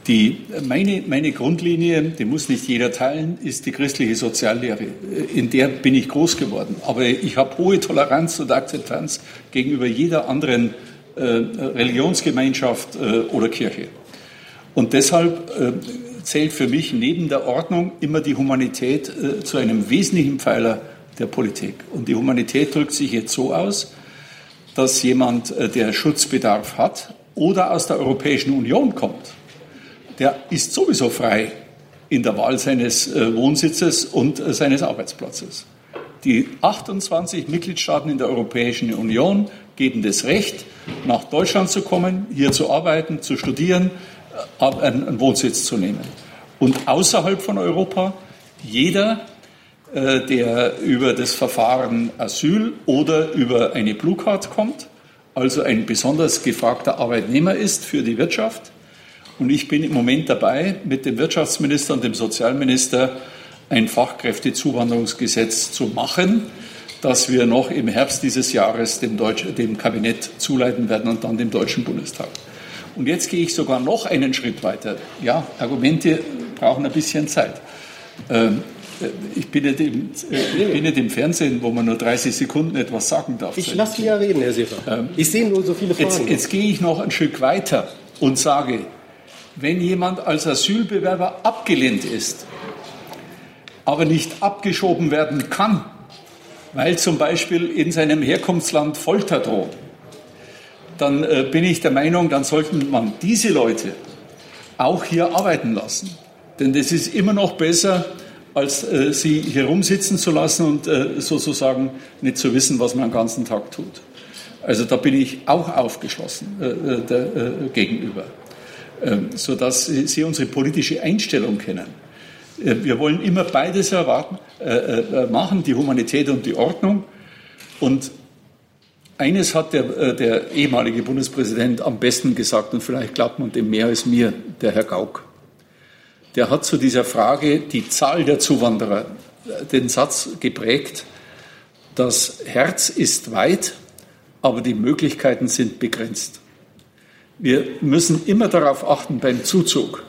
Die, meine, meine Grundlinie, die muss nicht jeder teilen, ist die christliche Soziallehre. In der bin ich groß geworden. Aber ich habe hohe Toleranz und Akzeptanz gegenüber jeder anderen Religionsgemeinschaft oder Kirche. Und deshalb zählt für mich neben der Ordnung immer die Humanität äh, zu einem wesentlichen Pfeiler der Politik. Und die Humanität drückt sich jetzt so aus, dass jemand, äh, der Schutzbedarf hat oder aus der Europäischen Union kommt, der ist sowieso frei in der Wahl seines äh, Wohnsitzes und äh, seines Arbeitsplatzes. Die 28 Mitgliedstaaten in der Europäischen Union geben das Recht, nach Deutschland zu kommen, hier zu arbeiten, zu studieren, einen Wohnsitz zu nehmen. Und außerhalb von Europa, jeder, äh, der über das Verfahren Asyl oder über eine Blue Card kommt, also ein besonders gefragter Arbeitnehmer ist für die Wirtschaft. Und ich bin im Moment dabei, mit dem Wirtschaftsminister und dem Sozialminister ein Fachkräftezuwanderungsgesetz zu machen, das wir noch im Herbst dieses Jahres dem, Deutsch, dem Kabinett zuleiten werden und dann dem Deutschen Bundestag. Und jetzt gehe ich sogar noch einen Schritt weiter. Ja, Argumente brauchen ein bisschen Zeit. Ähm, äh, ich bin, nicht im, ich bin nicht im Fernsehen, wo man nur 30 Sekunden etwas sagen darf. Ich lasse Sie ja reden, Herr Sefer. Ähm, ich sehe nur so viele Fragen. Jetzt, jetzt gehe ich noch ein Stück weiter und sage, wenn jemand als Asylbewerber abgelehnt ist, aber nicht abgeschoben werden kann, weil zum Beispiel in seinem Herkunftsland Folter droht, dann äh, bin ich der Meinung, dann sollte man diese Leute auch hier arbeiten lassen. Denn das ist immer noch besser, als äh, sie hier rumsitzen zu lassen und äh, sozusagen nicht zu wissen, was man den ganzen Tag tut. Also da bin ich auch aufgeschlossen äh, äh der, äh, gegenüber, ähm, sodass Sie unsere politische Einstellung kennen. Äh, wir wollen immer beides erwarten, machen, die Humanität und die Ordnung. Und eines hat der, äh, der, ehemalige Bundespräsident am besten gesagt, und vielleicht glaubt man dem mehr als mir, der Herr Gauck. Der hat zu dieser Frage, die Zahl der Zuwanderer, äh, den Satz geprägt, das Herz ist weit, aber die Möglichkeiten sind begrenzt. Wir müssen immer darauf achten beim Zuzug.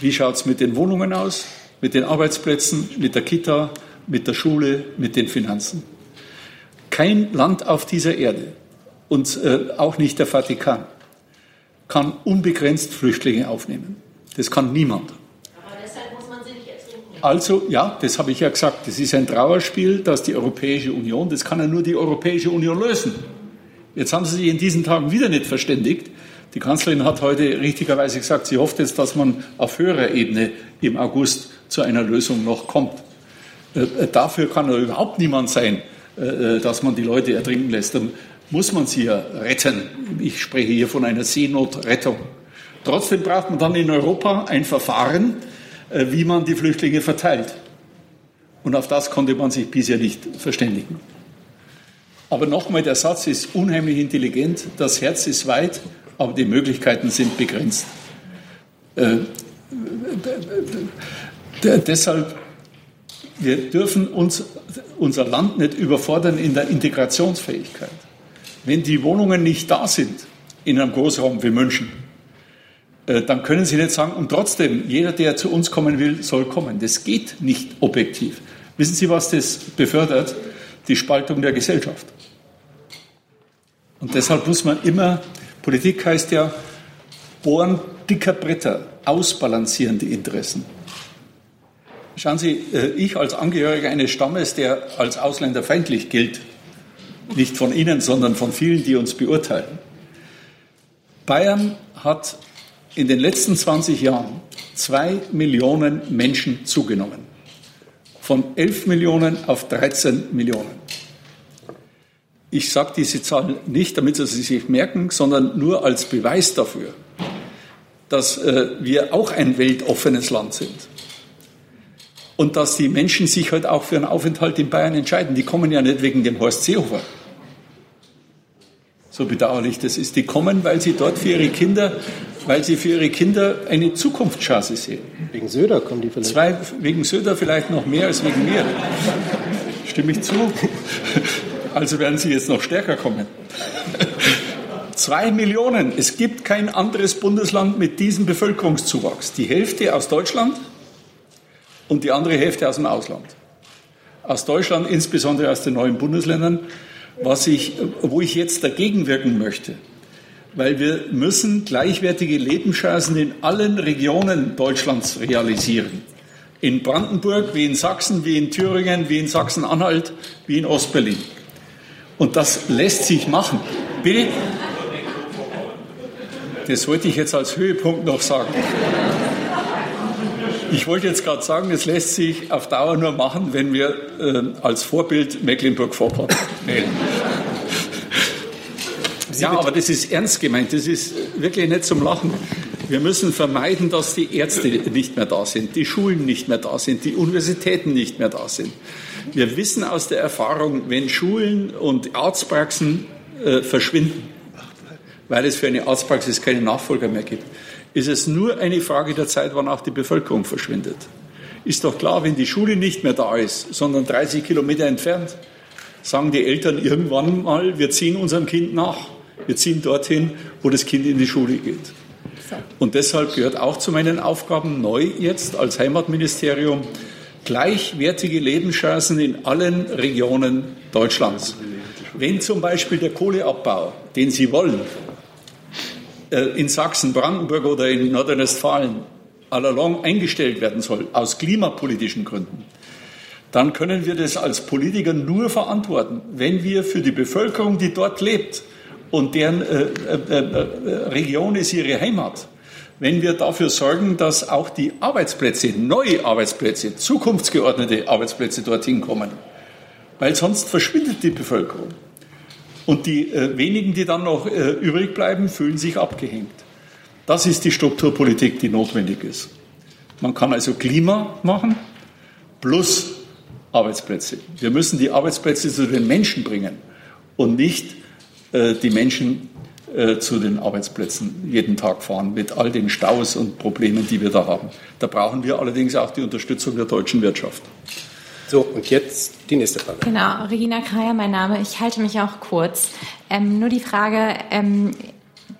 Wie schaut es mit den Wohnungen aus, mit den Arbeitsplätzen, mit der Kita, mit der Schule, mit den Finanzen? Kein Land auf dieser Erde und äh, auch nicht der Vatikan kann unbegrenzt Flüchtlinge aufnehmen. Das kann niemand. Aber deshalb muss man sie nicht ertrinken. Also, ja, das habe ich ja gesagt. Das ist ein Trauerspiel, dass die Europäische Union, das kann ja nur die Europäische Union lösen. Jetzt haben Sie sich in diesen Tagen wieder nicht verständigt. Die Kanzlerin hat heute richtigerweise gesagt, sie hofft jetzt, dass man auf höherer Ebene im August zu einer Lösung noch kommt. Äh, äh, dafür kann ja überhaupt niemand sein, dass man die Leute ertrinken lässt. Dann muss man sie ja retten. Ich spreche hier von einer Seenotrettung. Trotzdem braucht man dann in Europa ein Verfahren, wie man die Flüchtlinge verteilt. Und auf das konnte man sich bisher nicht verständigen. Aber nochmal, der Satz ist unheimlich intelligent, das Herz ist weit, aber die Möglichkeiten sind begrenzt. Äh, deshalb, wir dürfen uns, unser Land nicht überfordern in der Integrationsfähigkeit. Wenn die Wohnungen nicht da sind in einem Großraum wie München, äh, dann können Sie nicht sagen, und trotzdem, jeder, der zu uns kommen will, soll kommen. Das geht nicht objektiv. Wissen Sie, was das befördert? Die Spaltung der Gesellschaft. Und deshalb muss man immer, Politik heißt ja, bohren dicker Bretter, ausbalancieren die Interessen. Schauen Sie, äh, ich als Angehöriger eines Stammes, der als ausländerfeindlich gilt, nicht von Ihnen, sondern von vielen, die uns beurteilen. Bayern hat in den letzten 20 Jahren zwei Millionen Menschen zugenommen. Von 11 Millionen auf 13 Millionen. Ich sage diese Zahl nicht, damit Sie sie sich merken, sondern nur als Beweis dafür, dass äh, wir auch ein weltoffenes Land sind. Und dass die Menschen sich heute halt auch für einen Aufenthalt in Bayern entscheiden. Die kommen ja nicht wegen dem Horst Seehofer so bedauerlich das ist. Die kommen, weil sie dort für ihre Kinder, weil sie für ihre Kinder eine Zukunftschance sehen. Wegen Söder kommen die vielleicht? Zwei, wegen Söder vielleicht noch mehr als wegen mir. Stimme ich zu? Also werden sie jetzt noch stärker kommen. Zwei Millionen. Es gibt kein anderes Bundesland mit diesem Bevölkerungszuwachs. Die Hälfte aus Deutschland und die andere Hälfte aus dem Ausland. Aus Deutschland, insbesondere aus den neuen Bundesländern, was ich, wo ich jetzt dagegen wirken möchte. Weil wir müssen gleichwertige Lebenschancen in allen Regionen Deutschlands realisieren. In Brandenburg, wie in Sachsen, wie in Thüringen, wie in Sachsen-Anhalt, wie in Ostberlin. Und das lässt sich machen. Bitte? Das wollte ich jetzt als Höhepunkt noch sagen. Ich wollte jetzt gerade sagen, es lässt sich auf Dauer nur machen, wenn wir äh, als Vorbild Mecklenburg-Vorpommern wählen. Ja, aber das ist ernst gemeint. Das ist wirklich nicht zum Lachen. Wir müssen vermeiden, dass die Ärzte nicht mehr da sind, die Schulen nicht mehr da sind, die Universitäten nicht mehr da sind. Wir wissen aus der Erfahrung, wenn Schulen und Arztpraxen äh, verschwinden, weil es für eine Arztpraxis keine Nachfolger mehr gibt, ist es nur eine Frage der Zeit, wann auch die Bevölkerung verschwindet. Ist doch klar, wenn die Schule nicht mehr da ist, sondern 30 Kilometer entfernt, sagen die Eltern irgendwann mal, wir ziehen unserem Kind nach. Wir ziehen dorthin, wo das Kind in die Schule geht. Und deshalb gehört auch zu meinen Aufgaben neu jetzt als Heimatministerium gleichwertige Lebenschancen in allen Regionen Deutschlands. Wenn zum Beispiel der Kohleabbau, den Sie wollen, in Sachsen, Brandenburg oder in Nordrhein-Westfalen allalong eingestellt werden soll, aus klimapolitischen Gründen, dann können wir das als Politiker nur verantworten, wenn wir für die Bevölkerung, die dort lebt und deren äh, äh, äh, Region ist ihre Heimat, wenn wir dafür sorgen, dass auch die Arbeitsplätze, neue Arbeitsplätze, zukunftsgeordnete Arbeitsplätze dorthin kommen. Weil sonst verschwindet die Bevölkerung. Und die äh, wenigen, die dann noch äh, übrig bleiben, fühlen sich abgehängt. Das ist die Strukturpolitik, die notwendig ist. Man kann also Klima machen plus Arbeitsplätze. Wir müssen die Arbeitsplätze zu den Menschen bringen und nicht äh, die Menschen äh, zu den Arbeitsplätzen jeden Tag fahren mit all den Staus und Problemen, die wir da haben. Da brauchen wir allerdings auch die Unterstützung der deutschen Wirtschaft. So, und jetzt die nächste Frage. Genau, Regina Kreier, mein Name. Ich halte mich auch kurz. Ähm, nur die Frage, ähm,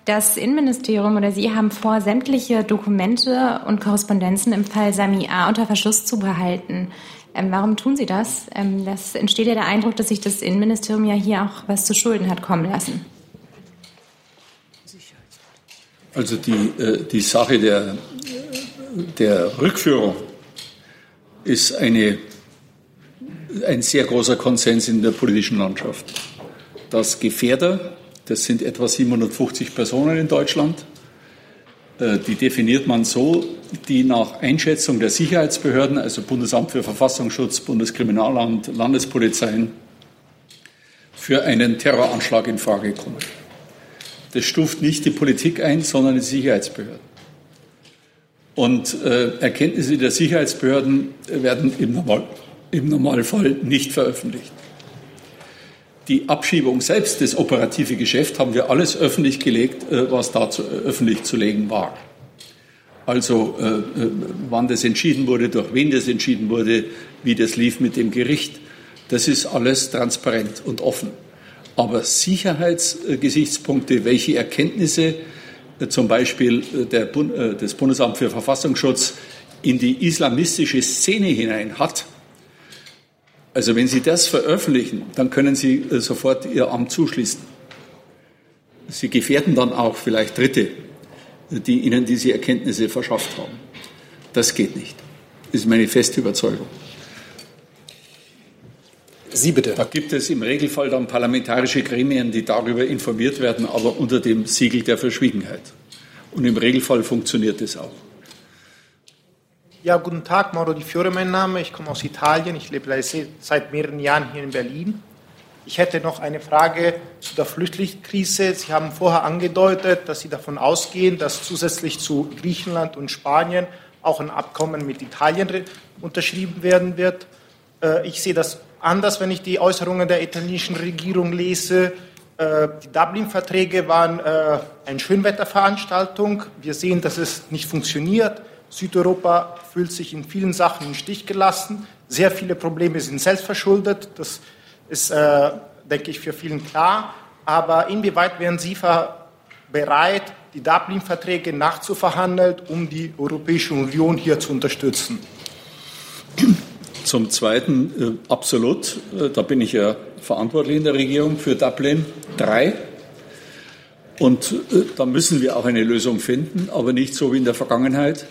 das Innenministerium oder Sie haben vor, sämtliche Dokumente und Korrespondenzen im Fall Sami A. unter Verschluss zu behalten. Ähm, warum tun Sie das? Ähm, das entsteht ja der Eindruck, dass sich das Innenministerium ja hier auch was zu Schulden hat kommen lassen. Also die, äh, die Sache der, der Rückführung ist eine, ein sehr großer Konsens in der politischen Landschaft. Dass Gefährder, das sind etwa 750 Personen in Deutschland, äh, die definiert man so, die nach Einschätzung der Sicherheitsbehörden, also Bundesamt für Verfassungsschutz, Bundeskriminalamt, Landespolizeien, für einen Terroranschlag in Frage kommen. Das stuft nicht die Politik ein, sondern die Sicherheitsbehörden. Und äh, Erkenntnisse der Sicherheitsbehörden werden im, Normal, im Normalfall nicht veröffentlicht. Die Abschiebung selbst, das operative Geschäft, haben wir alles öffentlich gelegt, äh, was da äh, öffentlich zu legen war. Also äh, wann das entschieden wurde, durch wen das entschieden wurde, wie das lief mit dem Gericht, das ist alles transparent und offen. Aber Sicherheitsgesichtspunkte, welche Erkenntnisse zum Beispiel der, des Bundesamt für Verfassungsschutz in die islamistische Szene hinein hat, also wenn Sie das veröffentlichen, dann können Sie sofort Ihr Amt zuschließen. Sie gefährden dann auch vielleicht Dritte, die Ihnen diese Erkenntnisse verschafft haben. Das geht nicht. Das ist meine feste Überzeugung. Sie bitte. Da gibt es im Regelfall dann parlamentarische Gremien, die darüber informiert werden, aber unter dem Siegel der Verschwiegenheit. Und im Regelfall funktioniert es auch. Ja, guten Tag, Mauro Di Fiore mein Name. Ich komme aus Italien. Ich lebe seit mehreren Jahren hier in Berlin. Ich hätte noch eine Frage zu der Flüchtlingskrise. Sie haben vorher angedeutet, dass Sie davon ausgehen, dass zusätzlich zu Griechenland und Spanien auch ein Abkommen mit Italien unterschrieben werden wird. Äh, ich sehe das anders, wenn ich die Äußerungen der italienischen Regierung lese. Äh, die Dublin-Verträge waren äh, eine Schönwetterveranstaltung. Wir sehen, dass es nicht funktioniert. Südeuropa fühlt sich in vielen Sachen im Stich gelassen. Sehr viele Probleme sind selbstverschuldet. Das ist, äh, denke ich, für vielen klar. Aber inwieweit wären Sie bereit, die Dublin-Verträge nachzuverhandeln, um die Europäische Union hier zu unterstützen? Zum Zweiten äh, absolut, äh, da bin ich ja verantwortlich in der Regierung für Dublin 3. Und äh, da müssen wir auch eine Lösung finden, aber nicht so wie in der Vergangenheit,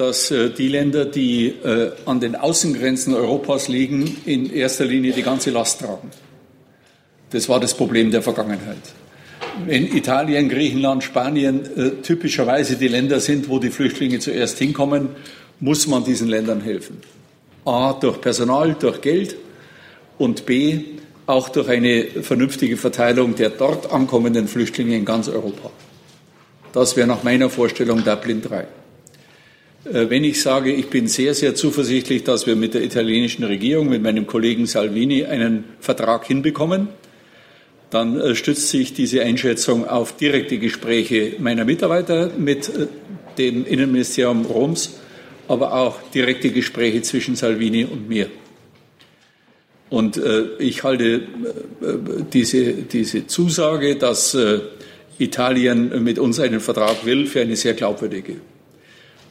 dass äh, die Länder, die äh, an den Außengrenzen Europas liegen, in erster Linie die ganze Last tragen. Das war das Problem der Vergangenheit. Wenn Italien, Griechenland, Spanien äh, typischerweise die Länder sind, wo die Flüchtlinge zuerst hinkommen, muss man diesen Ländern helfen. A durch Personal, durch Geld und B auch durch eine vernünftige Verteilung der dort ankommenden Flüchtlinge in ganz Europa. Das wäre nach meiner Vorstellung Dublin 3. Äh, wenn ich sage, ich bin sehr, sehr zuversichtlich, dass wir mit der italienischen Regierung, mit meinem Kollegen Salvini einen Vertrag hinbekommen, dann äh, stützt sich diese Einschätzung auf direkte Gespräche meiner Mitarbeiter mit äh, dem Innenministerium Roms aber auch direkte Gespräche zwischen Salvini und mir. Und ich halte diese, diese Zusage, dass Italien mit uns einen Vertrag will, für eine sehr glaubwürdige.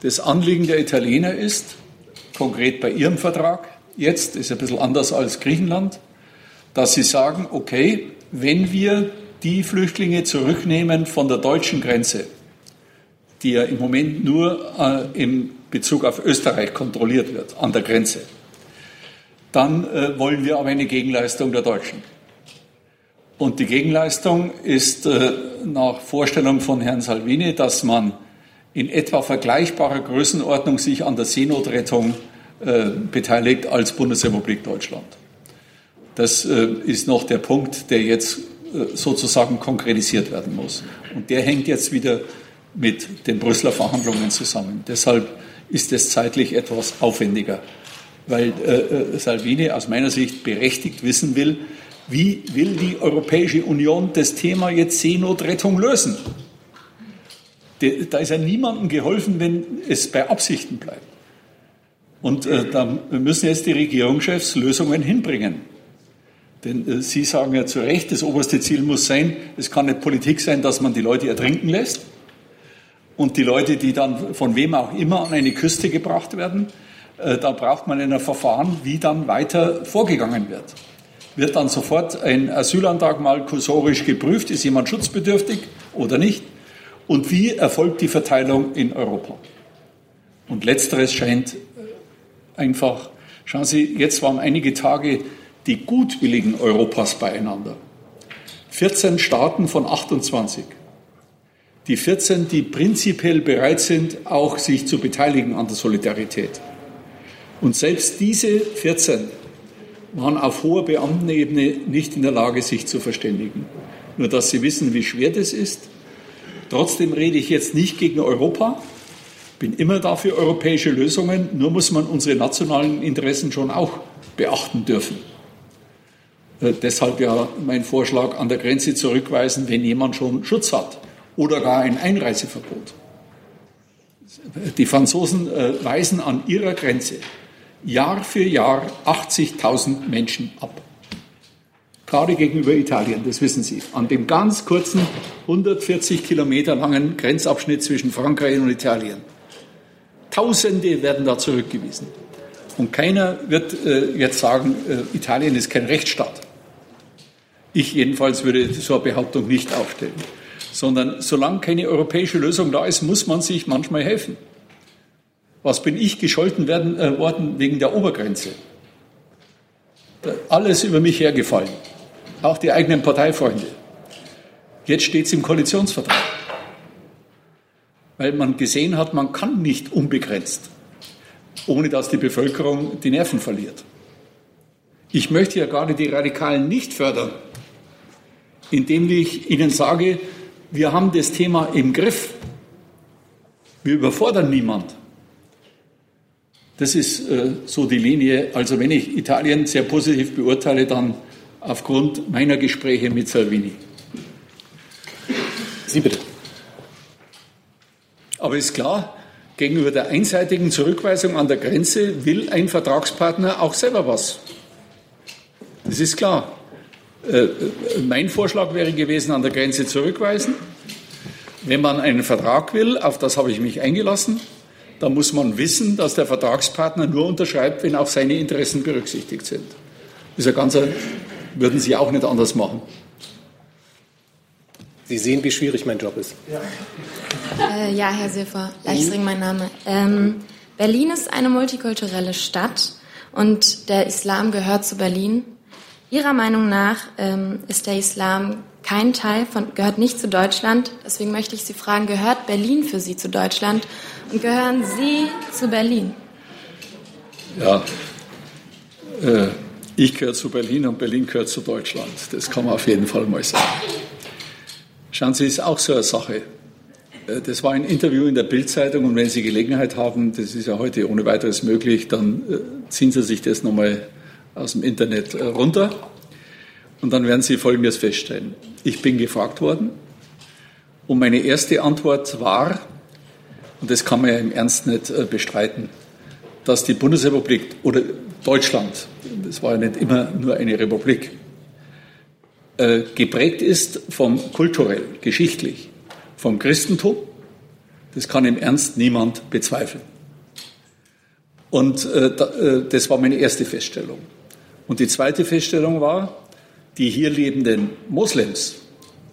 Das Anliegen der Italiener ist, konkret bei ihrem Vertrag, jetzt ist ein bisschen anders als Griechenland, dass sie sagen, okay, wenn wir die Flüchtlinge zurücknehmen von der deutschen Grenze, die ja im Moment nur äh, im Bezug auf Österreich kontrolliert wird, an der Grenze, dann äh, wollen wir aber eine Gegenleistung der Deutschen. Und die Gegenleistung ist äh, nach Vorstellung von Herrn Salvini, dass man in etwa vergleichbarer Größenordnung sich an der Seenotrettung äh, beteiligt als Bundesrepublik Deutschland. Das äh, ist noch der Punkt, der jetzt äh, sozusagen konkretisiert werden muss. Und der hängt jetzt wieder mit den Brüsseler Verhandlungen zusammen. Deshalb ist es zeitlich etwas aufwendiger, weil äh, äh, Salvini aus meiner Sicht berechtigt wissen will, wie will die Europäische Union das Thema jetzt Seenotrettung lösen? Da ist ja niemandem geholfen, wenn es bei Absichten bleibt. Und äh, da müssen jetzt die Regierungschefs Lösungen hinbringen. Denn äh, Sie sagen ja zu Recht, das oberste Ziel muss sein, es kann nicht Politik sein, dass man die Leute ertrinken lässt und die Leute, die dann von wem auch immer an eine Küste gebracht werden, äh, da braucht man ein Verfahren, wie dann weiter vorgegangen wird. Wird dann sofort ein Asylantrag mal kursorisch geprüft, ist jemand schutzbedürftig oder nicht? Und wie erfolgt die Verteilung in Europa? Und letzteres scheint einfach, schauen Sie, jetzt waren einige Tage die Gutwilligen Europas beieinander. 14 Staaten von 28. Die 14, die prinzipiell bereit sind, auch sich zu beteiligen an der Solidarität. Und selbst diese 14 waren auf hoher Beamtenebene nicht in der Lage, sich zu verständigen. Nur dass Sie wissen, wie schwer das ist. Trotzdem rede ich jetzt nicht gegen Europa, bin immer dafür europäische Lösungen, nur muss man unsere nationalen Interessen schon auch beachten dürfen. Äh, deshalb ja mein Vorschlag an der Grenze zurückweisen, wenn jemand schon Schutz hat oder gar ein Einreiseverbot. Die Franzosen äh, weisen an ihrer Grenze Jahr für Jahr 80.000 Menschen ab. Gerade gegenüber Italien, das wissen Sie. An dem ganz kurzen, 140 Kilometer langen Grenzabschnitt zwischen Frankreich und Italien. Tausende werden da zurückgewiesen. Und keiner wird äh, jetzt sagen, äh, Italien ist kein Rechtsstaat. Ich jedenfalls würde so eine Behauptung nicht aufstellen. Sondern solange keine europäische Lösung da ist, muss man sich manchmal helfen. Was bin ich gescholten werden, äh, worden wegen der Obergrenze? Alles über mich hergefallen. Auch die eigenen Parteifreunde. Jetzt steht es im Koalitionsvertrag. Weil man gesehen hat, man kann nicht unbegrenzt, ohne dass die Bevölkerung die Nerven verliert. Ich möchte ja gerade die Radikalen nicht fördern, indem ich ihnen sage, wir haben das Thema im Griff. Wir überfordern niemand. Das ist äh, so die Linie. Also wenn ich Italien sehr positiv beurteile, dann aufgrund meiner Gespräche mit Salvini. Sie bitte. Aber ist klar, gegenüber der einseitigen Zurückweisung an der Grenze will ein Vertragspartner auch selber was. Das ist klar. Äh, äh, mein Vorschlag wäre gewesen, an der Grenze zurückweisen. Wenn man einen Vertrag will, auf das habe ich mich eingelassen, dann muss man wissen, dass der Vertragspartner nur unterschreibt, wenn auch seine Interessen berücksichtigt sind. Dieser ganze würden Sie auch nicht anders machen. Sie sehen, wie schwierig mein Job ist. Ja, äh, ja Herr Silfer, Leichsring mein Name. Ähm, Berlin ist eine multikulturelle Stadt und der Islam gehört zu Berlin. Ihrer Meinung nach ähm, ist der Islam kein Teil von, gehört nicht zu Deutschland. Deswegen möchte ich Sie fragen, gehört Berlin für Sie zu Deutschland und gehören Sie zu Berlin? Ja, äh, ich gehöre zu Berlin und Berlin gehört zu Deutschland. Das kann man auf jeden Fall mal sagen. Schauen Sie, ist auch so eine Sache. Äh, das war ein Interview in der Bildzeitung und wenn Sie Gelegenheit haben, das ist ja heute ohne weiteres möglich, dann äh, ziehen Sie sich das nochmal aus dem Internet äh, runter und dann werden Sie Folgendes feststellen. Ich bin gefragt worden und meine erste Antwort war, und das kann man ja im Ernst nicht bestreiten, dass die Bundesrepublik oder Deutschland, das war ja nicht immer nur eine Republik, äh, geprägt ist vom kulturell, geschichtlich, vom Christentum. Das kann im Ernst niemand bezweifeln. Und äh, äh, das war meine erste Feststellung. Und die zweite Feststellung war, die hier lebenden Moslems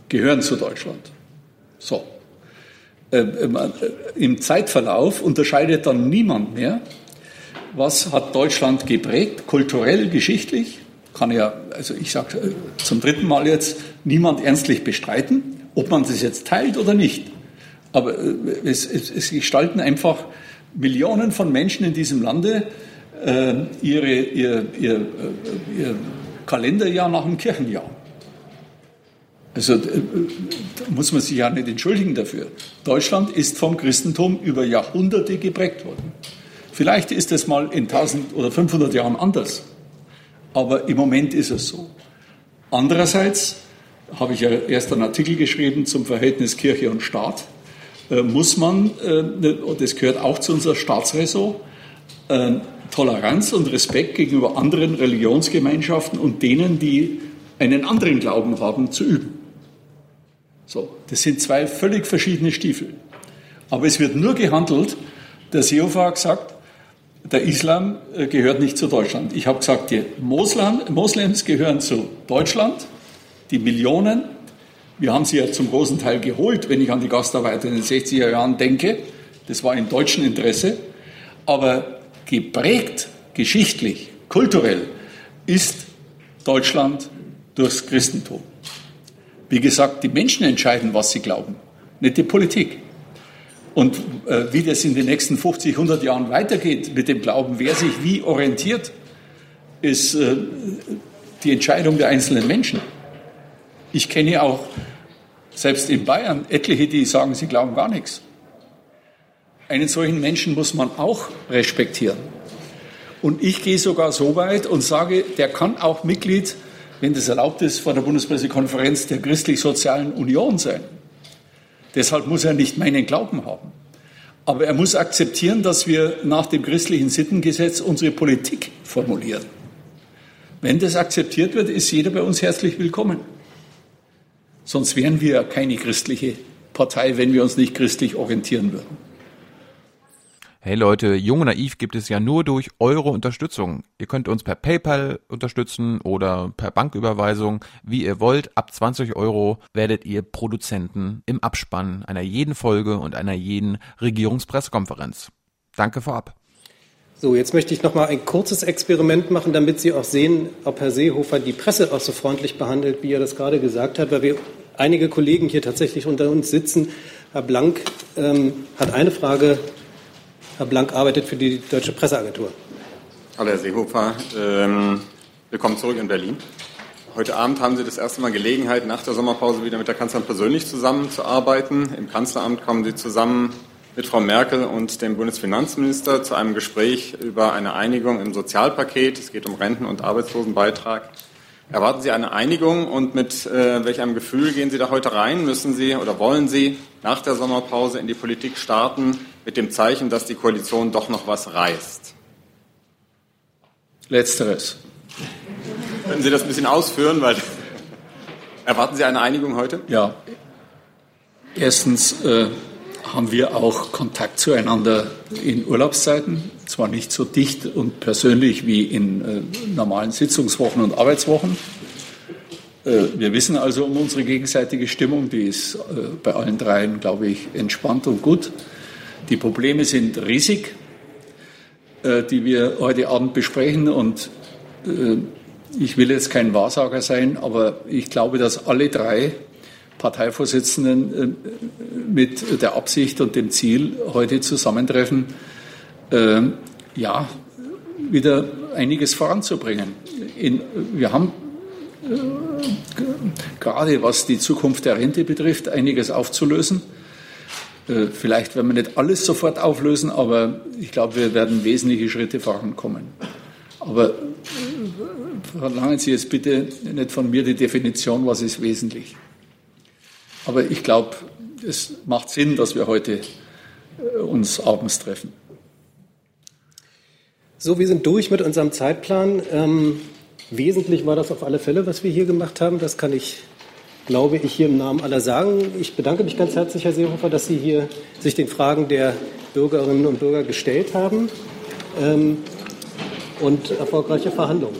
gehören zu Deutschland. So. Im Zeitverlauf unterscheidet dann niemand mehr, was hat Deutschland geprägt, kulturell, geschichtlich, kann ja, also ich sage äh, zum dritten Mal jetzt, niemand ernstlich bestreiten, ob man das jetzt teilt oder nicht. Aber äh, es, es, es gestalten einfach Millionen von Menschen in diesem Lande äh, ihre, ihr, ihr, äh, ihr Kalenderjahr nach dem Kirchenjahr. Also da muss man sich ja nicht entschuldigen dafür. Deutschland ist vom Christentum über Jahrhunderte geprägt worden. Vielleicht ist es mal in 1000 oder 500 Jahren anders. Aber im Moment ist es so. Andererseits habe ich ja erst einen Artikel geschrieben zum Verhältnis Kirche und Staat. Äh, muss man, äh, das gehört auch zu unserer Staatsräson, äh, Toleranz und Respekt gegenüber anderen Religionsgemeinschaften und denen, die einen anderen Glauben haben, zu üben. So, das sind zwei völlig verschiedene Stiefel. Aber es wird nur gehandelt, der Seehofer gesagt, der Islam äh, gehört nicht zu Deutschland. Ich habe gesagt, die Moslems gehören zu Deutschland, die Millionen, Wir haben sie ja zum großen Teil geholt, wenn ich an die Gastarbeiter in den 60er Jahren denke. Das war im deutschen Interesse. Aber geprägt, geschichtlich, kulturell ist Deutschland durchs Christentum. Wie gesagt, die Menschen entscheiden, was sie glauben, nicht die Politik. Und äh, wie das in den nächsten 50, 100 Jahren weitergeht mit dem Glauben, wer sich wie orientiert, ist äh, die Entscheidung der einzelnen Menschen. Ich kenne auch selbst in Bayern etliche, die sagen, sie glauben gar nichts. Einen solchen Menschen muss man auch respektieren. Und ich gehe sogar so weit und sage, der kann auch Mitglied, wenn das erlaubt ist, vor der Bundespressekonferenz der Christlich-Sozialen Union sein. Deshalb muss er nicht meinen Glauben haben. Aber er muss akzeptieren, dass wir nach dem christlichen Sittengesetz unsere Politik formulieren. Wenn das akzeptiert wird, ist jeder bei uns herzlich willkommen. Sonst wären wir keine christliche Partei, wenn wir uns nicht christlich orientieren würden. Hey Leute, Jung und Naiv gibt es ja nur durch eure Unterstützung. Ihr könnt uns per PayPal unterstützen oder per Banküberweisung, wie ihr wollt. Ab 20 Euro werdet ihr Produzenten im Abspann einer jeden Folge und einer jeden Regierungspressekonferenz. Danke vorab. So, jetzt möchte ich noch mal ein kurzes Experiment machen, damit Sie auch sehen, ob Herr Seehofer die Presse auch so freundlich behandelt, wie er das gerade gesagt hat, weil wir einige Kollegen hier tatsächlich unter uns sitzen. Herr Blank ähm, hat eine Frage Herr Blank arbeitet für die Deutsche Presseagentur. Hallo Herr Seehofer, ähm, willkommen zurück in Berlin. Heute Abend haben Sie das erste Mal Gelegenheit, nach der Sommerpause wieder mit der Kanzlerin persönlich zusammenzuarbeiten. Im Kanzleramt kommen Sie zusammen mit Frau Merkel und dem Bundesfinanzminister zu einem Gespräch über eine Einigung im Sozialpaket. Es geht um Renten- und Arbeitslosenbeitrag. Erwarten Sie eine Einigung und mit äh, welch einem Gefühl gehen Sie da heute rein? Müssen Sie oder wollen Sie nach der Sommerpause in die Politik starten mit dem Zeichen, dass die Koalition doch noch was reißt? Letzteres. Können Sie das ein bisschen ausführen? Weil <laughs> erwarten Sie eine Einigung heute? Ja. Erstens äh, haben wir auch Kontakt zueinander in Urlaubszeiten, zwar nicht so dicht und persönlich wie in äh, normalen Sitzungswochen und Arbeitswochen. Äh, wir wissen also um unsere gegenseitige Stimmung, die ist äh, bei allen dreien, glaube ich, entspannt und gut. Die Probleme sind riesig, äh, die wir heute Abend besprechen und äh, ich will jetzt kein Wahrsager sein, aber ich glaube, dass alle drei Parteivorsitzenden äh, mit der Absicht und dem Ziel heute zusammentreffen, ja, wieder einiges voranzubringen. In, wir haben äh, gerade was die Zukunft der Rente betrifft, einiges aufzulösen. Vielleicht werden wir nicht alles sofort auflösen, aber ich glaube, wir werden wesentliche Schritte vorankommen. Aber verlangen Sie jetzt bitte nicht von mir die Definition, was ist wesentlich. Aber ich glaube, es macht Sinn, dass wir heute äh, uns abends treffen. So, wir sind durch mit unserem Zeitplan. Ähm, wesentlich war das auf alle Fälle, was wir hier gemacht haben. Das kann ich, glaube ich, hier im Namen aller sagen. Ich bedanke mich ganz herzlich, Herr Seehofer, dass Sie hier sich den Fragen der Bürgerinnen und Bürger gestellt haben. Ähm, und erfolgreiche Verhandlungen.